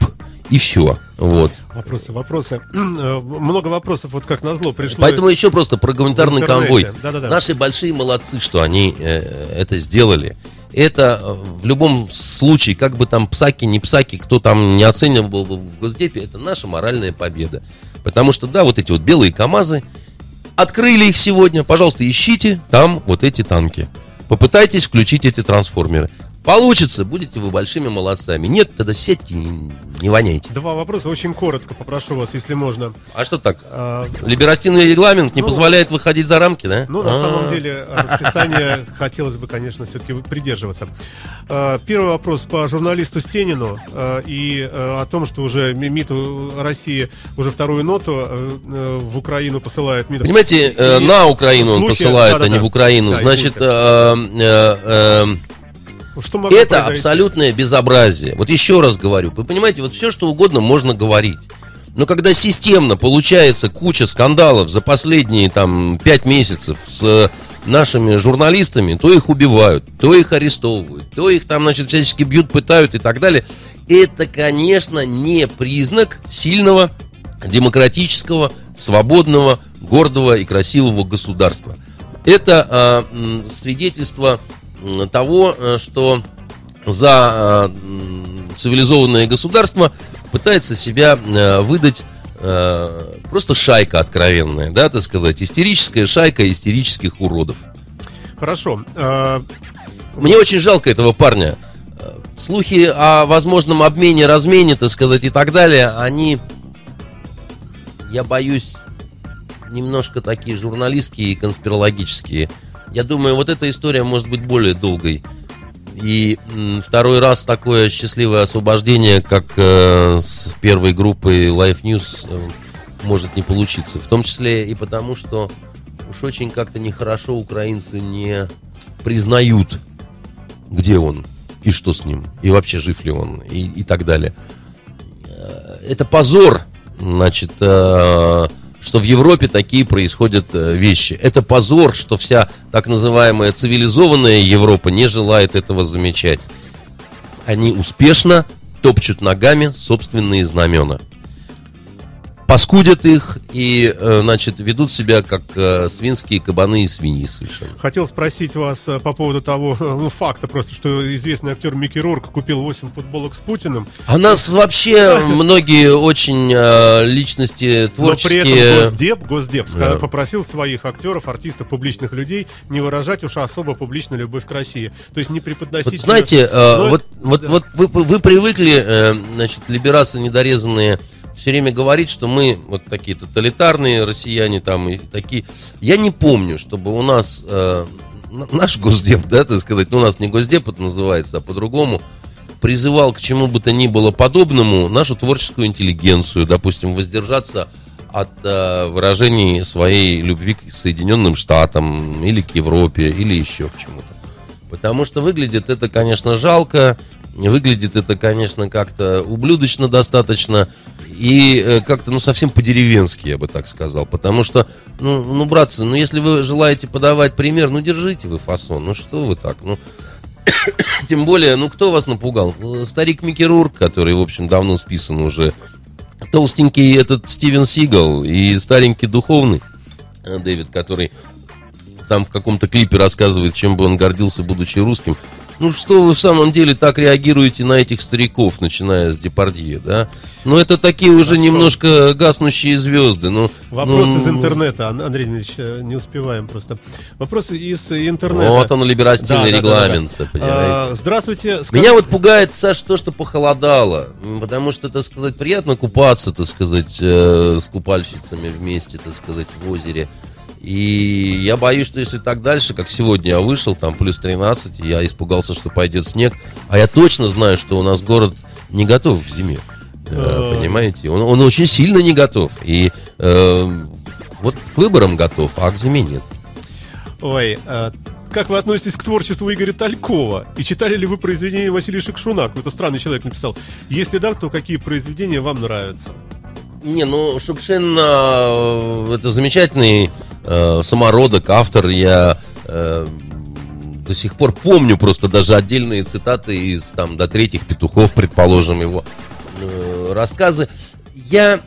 И все. Вот. Вопросы, вопросы. Э, Много вопросов, вот как назло, пришло. Поэтому еще просто про гуманитарный в интернете. конвой. Да-да-да. Наши большие молодцы, что они э, это сделали. Это э, в любом случае, как бы там псаки, не псаки, кто там не оценивал бы в Госдепе, это наша моральная победа. Потому что, да, вот эти вот белые КАМАЗы, открыли их сегодня, пожалуйста, ищите там вот эти танки. Попытайтесь включить эти трансформеры. Получится, будете вы большими молодцами. Нет, тогда сядьте и не воняйте. Два вопроса, очень коротко попрошу вас, если можно. А что так? А, Либерастинный регламент не Ну, позволяет выходить за рамки, да? Ну, на А. самом деле, расписание хотелось бы, конечно, все-таки придерживаться. Э, Первый вопрос по журналисту Стенину э, и о том, что уже Ми- МИД России уже вторую ноту в Украину посылает. МИД. Понимаете, э, И на Украину он посылает, а да-да-да. не в Украину. Да, Значит, извините. Э, э, э, Что это произойти? абсолютное безобразие. Вот еще раз говорю, вы понимаете, вот все, что угодно можно говорить. Но когда системно получается куча скандалов за последние там пять месяцев с э, нашими журналистами, то их убивают, то их арестовывают, то их там, значит, всячески бьют, пытают и так далее. Это, конечно, не признак сильного, демократического, свободного, гордого и красивого государства. Это м, свидетельство того, э, что за м, цивилизованное государство пытается себя э, выдать э, просто шайка откровенная, да, так сказать, истерическая шайка истерических уродов. Хорошо. Э, Мне очень жалко этого парня. Э, Слухи о возможном обмене, размене, так сказать, и так далее, они, я боюсь, немножко такие журналистские и конспирологические. Я думаю, вот эта история может быть более долгой. И второй раз такое счастливое освобождение, как э, с первой группы Life News, э, может не получиться. В том числе и потому, что уж очень как-то нехорошо украинцы не признают, где он и что с ним, и вообще жив ли он, и, и так далее. Э, Это позор, значит, э, что в Европе такие происходят э, вещи. Это позор, что вся так называемая цивилизованная Европа не желает этого замечать. Они успешно топчут ногами собственные знамена. Паскудят их и, э, значит, ведут себя как э, свинские кабаны и свиньи совершенно. Хотел спросить вас э, по поводу того ну, факта просто, что известный актер Микки Рурк купил 8 футболок с Путиным, А нас вообще многие очень личности но при этом творческие... Госдеп, Госдеп Да. попросил своих актеров, артистов, публичных людей не выражать уж особо публично любовь к России. То есть не преподносить... Вот знаете, Ну, вот, вот, да. вот вы, вы привыкли, значит, либерации недорезанные все время говорить, что мы вот такие тоталитарные россияне там и такие. Я не помню, чтобы у нас э, наш госдеп, да, так сказать, ну у нас не госдеп это называется, а по-другому, призывал к чему бы то ни было подобному нашу творческую интеллигенцию, допустим, воздержаться от э, выражений своей любви к Соединенным Штатам или к Европе или еще к чему-то. Потому что выглядит это, конечно, жалко, выглядит это, конечно, как-то ублюдочно достаточно и э, как-то, ну, совсем по-деревенски, я бы так сказал. Потому что, ну, ну, братцы, ну, если вы желаете подавать пример, ну, держите вы фасон, ну, что вы так, ну... Тем более, ну, кто вас напугал? Э, Старик Микки Рурк, который, в общем, давно списан уже. Толстенький этот Стивен Сигал и старенький духовный э, Дэвид, который там в каком-то клипе рассказывает, чем бы он гордился, будучи русским. Ну что вы в самом деле так реагируете на этих стариков, начиная с Депардье, да? Ну это такие уже немножко гаснущие звезды. Ну, Вопрос ну, из интернета, Ан- Андрей Дмитриевич, э, не успеваем просто. Вопросы из интернета. Вот он, либерастильный Да, да, да, да, да. регламент? А, Здравствуйте. скажите- Меня вот пугает, Саш, то, что похолодало. Потому что, так сказать, приятно купаться, так сказать, э, с купальщицами вместе, так сказать, в озере. И я боюсь, что если так дальше, как сегодня я вышел, там плюс 13, и я испугался, что пойдет снег. А я точно знаю, что у нас город не готов к зиме. Э, Э. Понимаете? Он, он очень сильно не готов. И э, вот к выборам готов, а к зиме нет. Ой, а, как вы относитесь к творчеству Игоря Талькова? И читали ли вы произведения Василия Шекшуна? Какой-то странный человек написал. Если да, то какие произведения вам нравятся? Не, ну Шукшин э, это замечательный э, самородок, автор. Я э, до сих пор помню просто даже отдельные цитаты из там до третьих петухов, предположим, его э, рассказы. Я,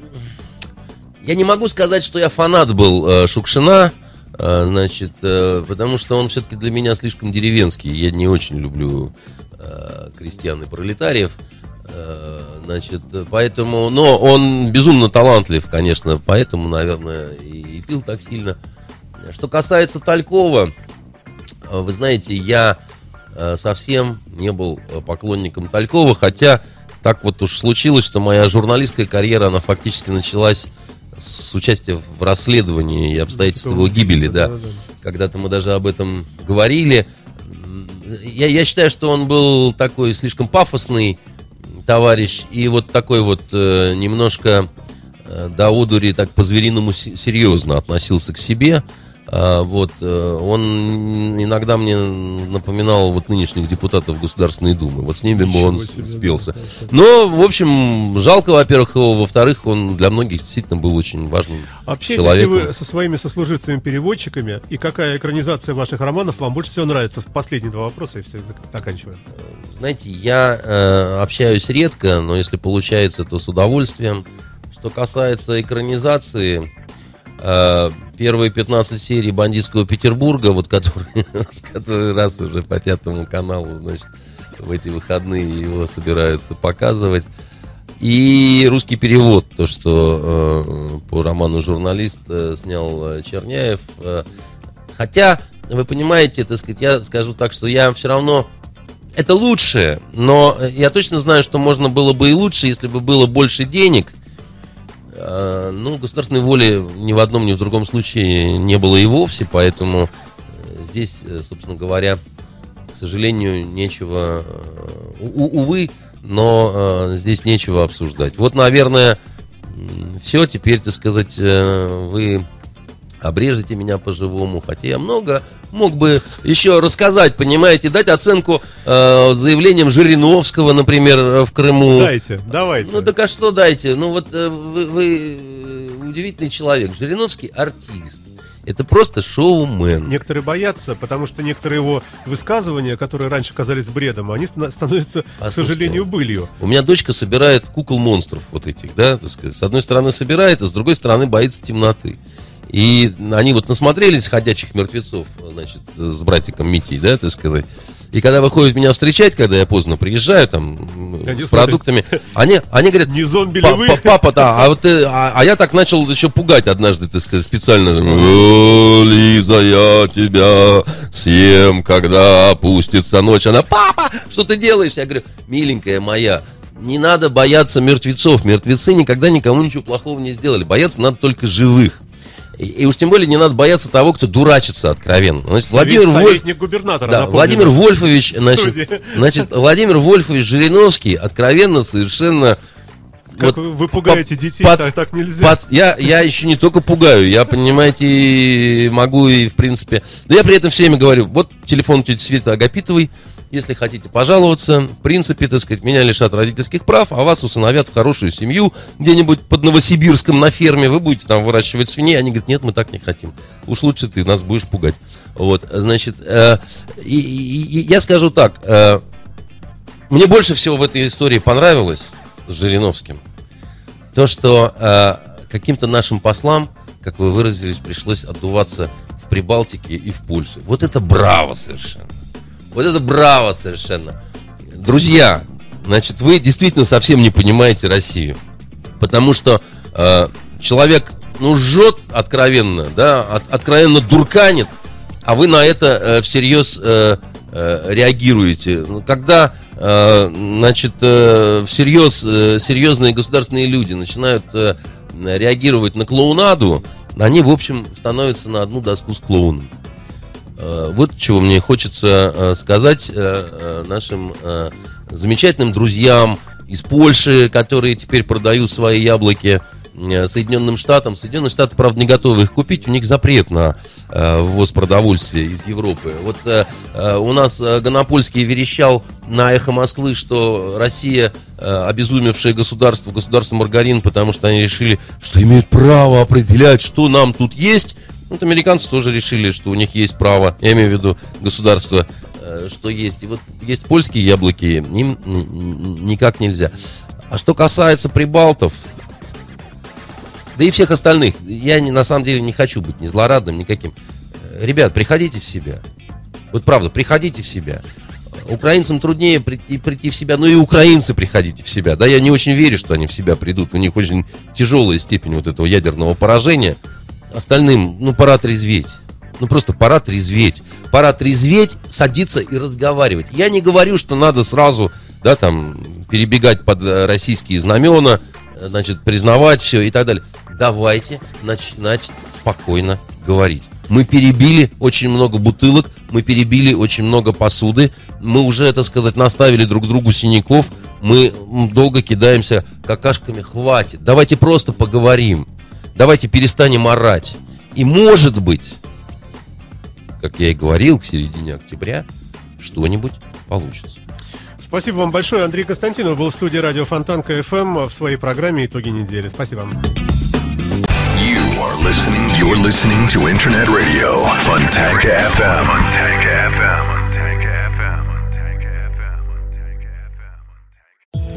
я не могу сказать, что я фанат был э, Шукшина, э, значит, э, потому что он все-таки для меня слишком деревенский. Я не очень люблю э, крестьян и пролетариев. Значит, поэтому, но он безумно талантлив, конечно, поэтому, наверное, и, и пил так сильно. Что касается Талькова, э, вы знаете, я э, совсем не был э, поклонником Талькова, хотя так вот уж случилось, что моя журналистская карьера, она фактически началась с участия в расследовании и обстоятельств его гибели, да. Когда-то мы даже об этом говорили. Я, я считаю, что он был такой слишком пафосный товарищ и вот такой вот э, немножко э, до одури так по-звериному серьезно относился к себе. А, вот, э, он иногда мне напоминал вот нынешних депутатов Государственной Думы. Вот с ними бы он себе, спелся. Да, Но, в общем, жалко, во-первых, его. Во-вторых, он для многих действительно был очень важным Общаетесь человеком. ли вы со своими сослуживцами-переводчиками? И какая экранизация ваших романов вам больше всего нравится? Последние два вопроса и все заканчиваем. Знаете, я э, общаюсь редко, но если получается, то с удовольствием. Что касается экранизации, первые 15 серий бандитского Петербурга, вот который, который раз уже по пятому каналу, значит, в эти выходные его собираются показывать. И русский перевод, то, что э, по роману журналист э, снял э, Черняев. Э, хотя, вы понимаете, так сказать, я скажу так, что я все равно это лучше, но я точно знаю, что можно было бы и лучше, если бы было больше денег, ну, государственной воли ни в одном, ни в другом случае не было и вовсе, поэтому э, здесь, э, собственно говоря, к сожалению, нечего, э, у, увы, но здесь нечего обсуждать. Вот, наверное, все, теперь, так сказать, вы обрежете меня по-живому. Хотя я много мог бы еще рассказать, понимаете, дать оценку э, заявлениям Жириновского, например, в Крыму. Дайте, давайте. Ну так а что дайте? Ну вот э, вы, вы э, удивительный человек. Жириновский артист. Это просто шоумен. Некоторые боятся, потому что некоторые его высказывания, которые раньше казались бредом, они становятся, Послушайте, к сожалению, былью. У меня дочка собирает кукол-монстров вот этих, да, так сказать. С одной стороны собирает, а с другой стороны боится темноты. И они вот насмотрелись ходячих мертвецов, значит, с братиком Митей, да, так сказать. И когда выходят меня встречать, когда я поздно приезжаю, там, они с продуктами, они, они говорят, не зомби ли вы? Папа, да, а вот ты, а, а я так начал еще пугать однажды, так сказать, специально. Лиза, я тебя съем, когда опустится ночь. Она, папа, что ты делаешь? Я говорю, миленькая моя, не надо бояться мертвецов. Мертвецы никогда никому ничего плохого не сделали. Бояться надо только живых. И, и уж тем более не надо бояться того, кто дурачится откровенно. Значит, Владимир Вольф... губернатора, да, Владимир Вольфович, значит, значит, Владимир Вольфович Жириновский откровенно совершенно как вот вы пугаете по, детей, под, так, так нельзя. Под, я, я еще не только пугаю, я, понимаете, могу и, в принципе... Но я при этом все время говорю, вот телефон тети Светы Агапитовой, если хотите пожаловаться, в принципе, так сказать, меня лишат родительских прав, а вас усыновят в хорошую семью где-нибудь под Новосибирском на ферме, вы будете там выращивать свиней, они говорят, нет, мы так не хотим. Уж лучше ты нас будешь пугать. Вот, значит, э, и, и, и я скажу так, э, мне больше всего в этой истории понравилось с Жириновским то, что э, каким-то нашим послам, как вы выразились, пришлось отдуваться в Прибалтике и в Польше. Вот это браво совершенно. Вот это браво совершенно. Друзья, значит, вы действительно совсем не понимаете Россию. Потому что э, человек, ну, жжет откровенно, да, от, откровенно дурканит, а вы на это э, всерьез э, э, реагируете. Ну, когда, э, значит, э, всерьез э, серьезные государственные люди начинают э, реагировать на клоунаду, они, в общем, становятся на одну доску с клоуном. Э, вот чего мне хочется э, сказать э, нашим замечательным друзьям из Польши, которые теперь продают свои яблоки Соединенным Штатам. Соединенные Штаты, правда, не готовы их купить. У них запрет на ввоз продовольствия из Европы. Вот у нас Гонопольский верещал на эхо Москвы, что Россия обезумевшее государство, государство маргарин, потому что они решили, что имеют право определять, что нам тут есть. Вот американцы тоже решили, что у них есть право, я имею в виду государство э, что есть. И вот есть польские яблоки, им никак нельзя. А что касается прибалтов, да и всех остальных, я не, на самом деле не хочу быть ни злорадным, никаким. Ребят, приходите в себя. Вот правда, приходите в себя. Украинцам труднее прийти, прийти в себя, ну и украинцы приходите в себя. Да, я не очень верю, что они в себя придут. У них очень тяжелая степень вот этого ядерного поражения. Остальным, ну, пора трезветь. Ну, просто пора трезветь. Пора трезветь, садиться и разговаривать. Я не говорю, что надо сразу, да, там, перебегать под российские знамена, значит, признавать все и так далее. Давайте начинать спокойно говорить. Мы перебили очень много бутылок, мы перебили очень много посуды, мы уже, это сказать, наставили друг другу синяков, мы долго кидаемся какашками, хватит. Давайте просто поговорим. Давайте перестанем орать. И может быть, как я и говорил, к середине октября что-нибудь получится. Спасибо вам большое. Андрей Константинов был в студии радио Фонтанка FM в своей программе «Итоги недели». Спасибо. Listening. You're listening to Internet Radio Fontanka FM. Fontanka FM.